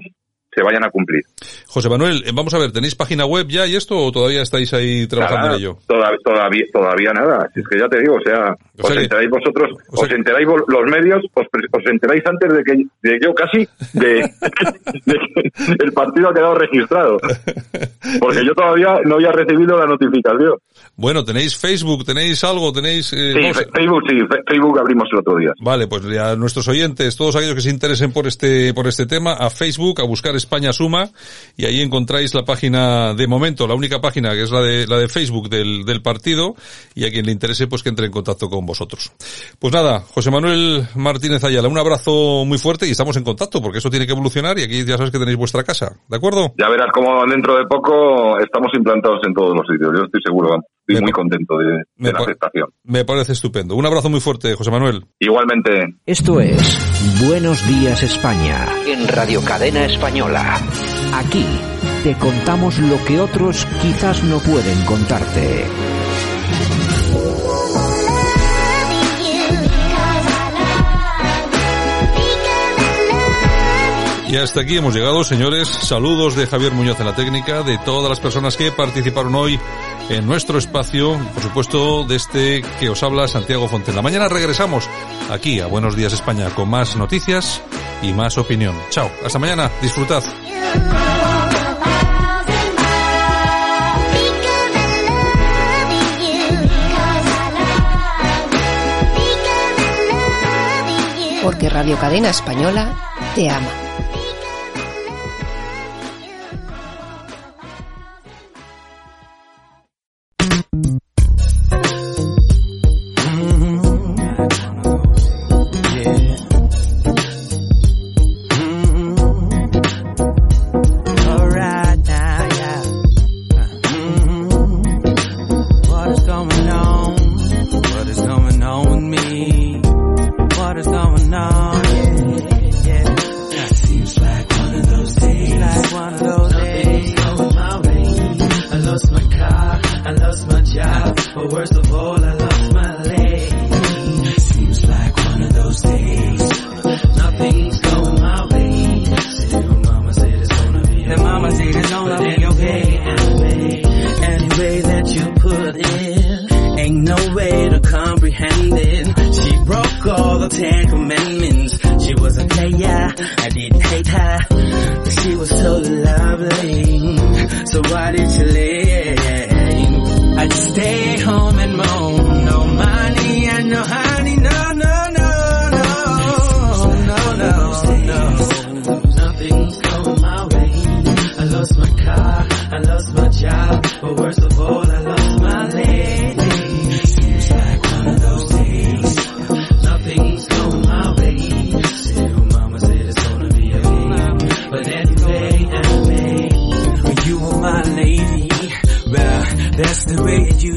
se vayan a cumplir. José Manuel, eh, vamos a ver, ¿tenéis página web ya y esto o todavía estáis ahí trabajando Nada, en ello? Todavía, todavía, todavía nada. Es que ya te digo, o sea, O os sea que- enteráis vosotros, o sea os enteráis los medios, os, os enteráis antes de que de yo casi de, (laughs) de que el partido ha quedado registrado. Porque yo todavía no había recibido la notificación. Bueno, ¿tenéis Facebook? ¿Tenéis algo? ¿Tenéis...? eh, Sí, Facebook, sí, Facebook abrimos el otro día. Vale, pues a nuestros oyentes, todos aquellos que se interesen por este, por este tema, a Facebook, a buscar España Suma, y ahí encontráis la página de momento, la única página que es la de, la de Facebook del, partido, y a quien le interese, pues que entre en contacto con vosotros. Pues nada, José Manuel Martínez Ayala, un abrazo muy fuerte y estamos en contacto, porque eso tiene que evolucionar y aquí ya sabes que tenéis vuestra casa, ¿de acuerdo? Ya verás cómo dentro de poco estamos implantados en todos los sitios. Yo estoy seguro, Estoy muy contento de, de la aceptación. Me parece estupendo. Un abrazo muy fuerte, José Manuel. Igualmente. Esto es Buenos Días España en Radio Cadena Española. Aquí te contamos lo que otros quizás no pueden contarte. Y hasta aquí hemos llegado, señores. Saludos de Javier Muñoz en la técnica, de todas las personas que participaron hoy en nuestro espacio, por supuesto de este que os habla Santiago Fontela. Mañana regresamos aquí a Buenos Días España con más noticias y más opinión. Chao, hasta mañana, disfrutad. Porque Radio Cadena Española te ama.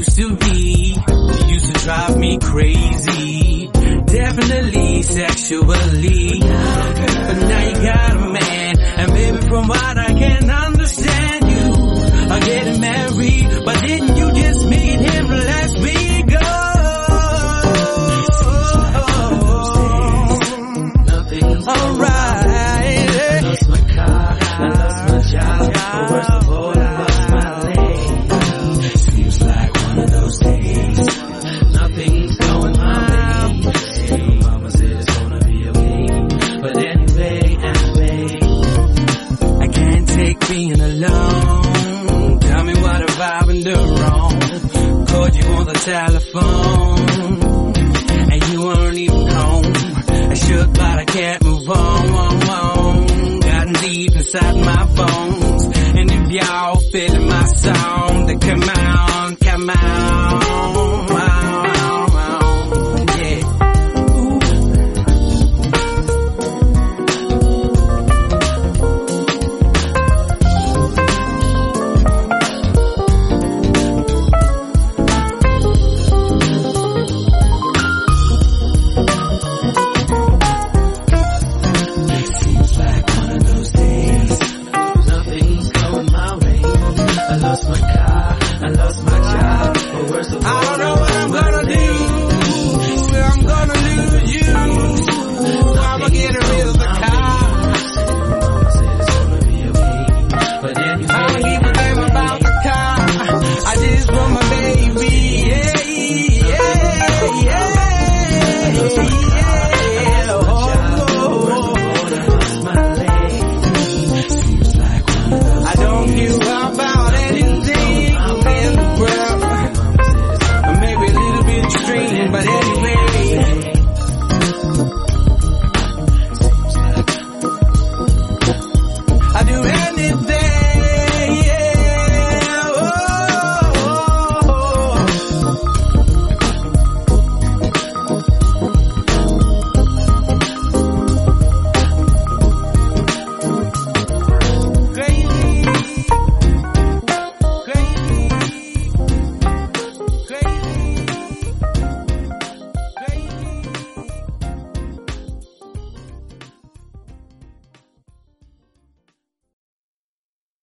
used to be. She used to drive me crazy. Definitely sexually.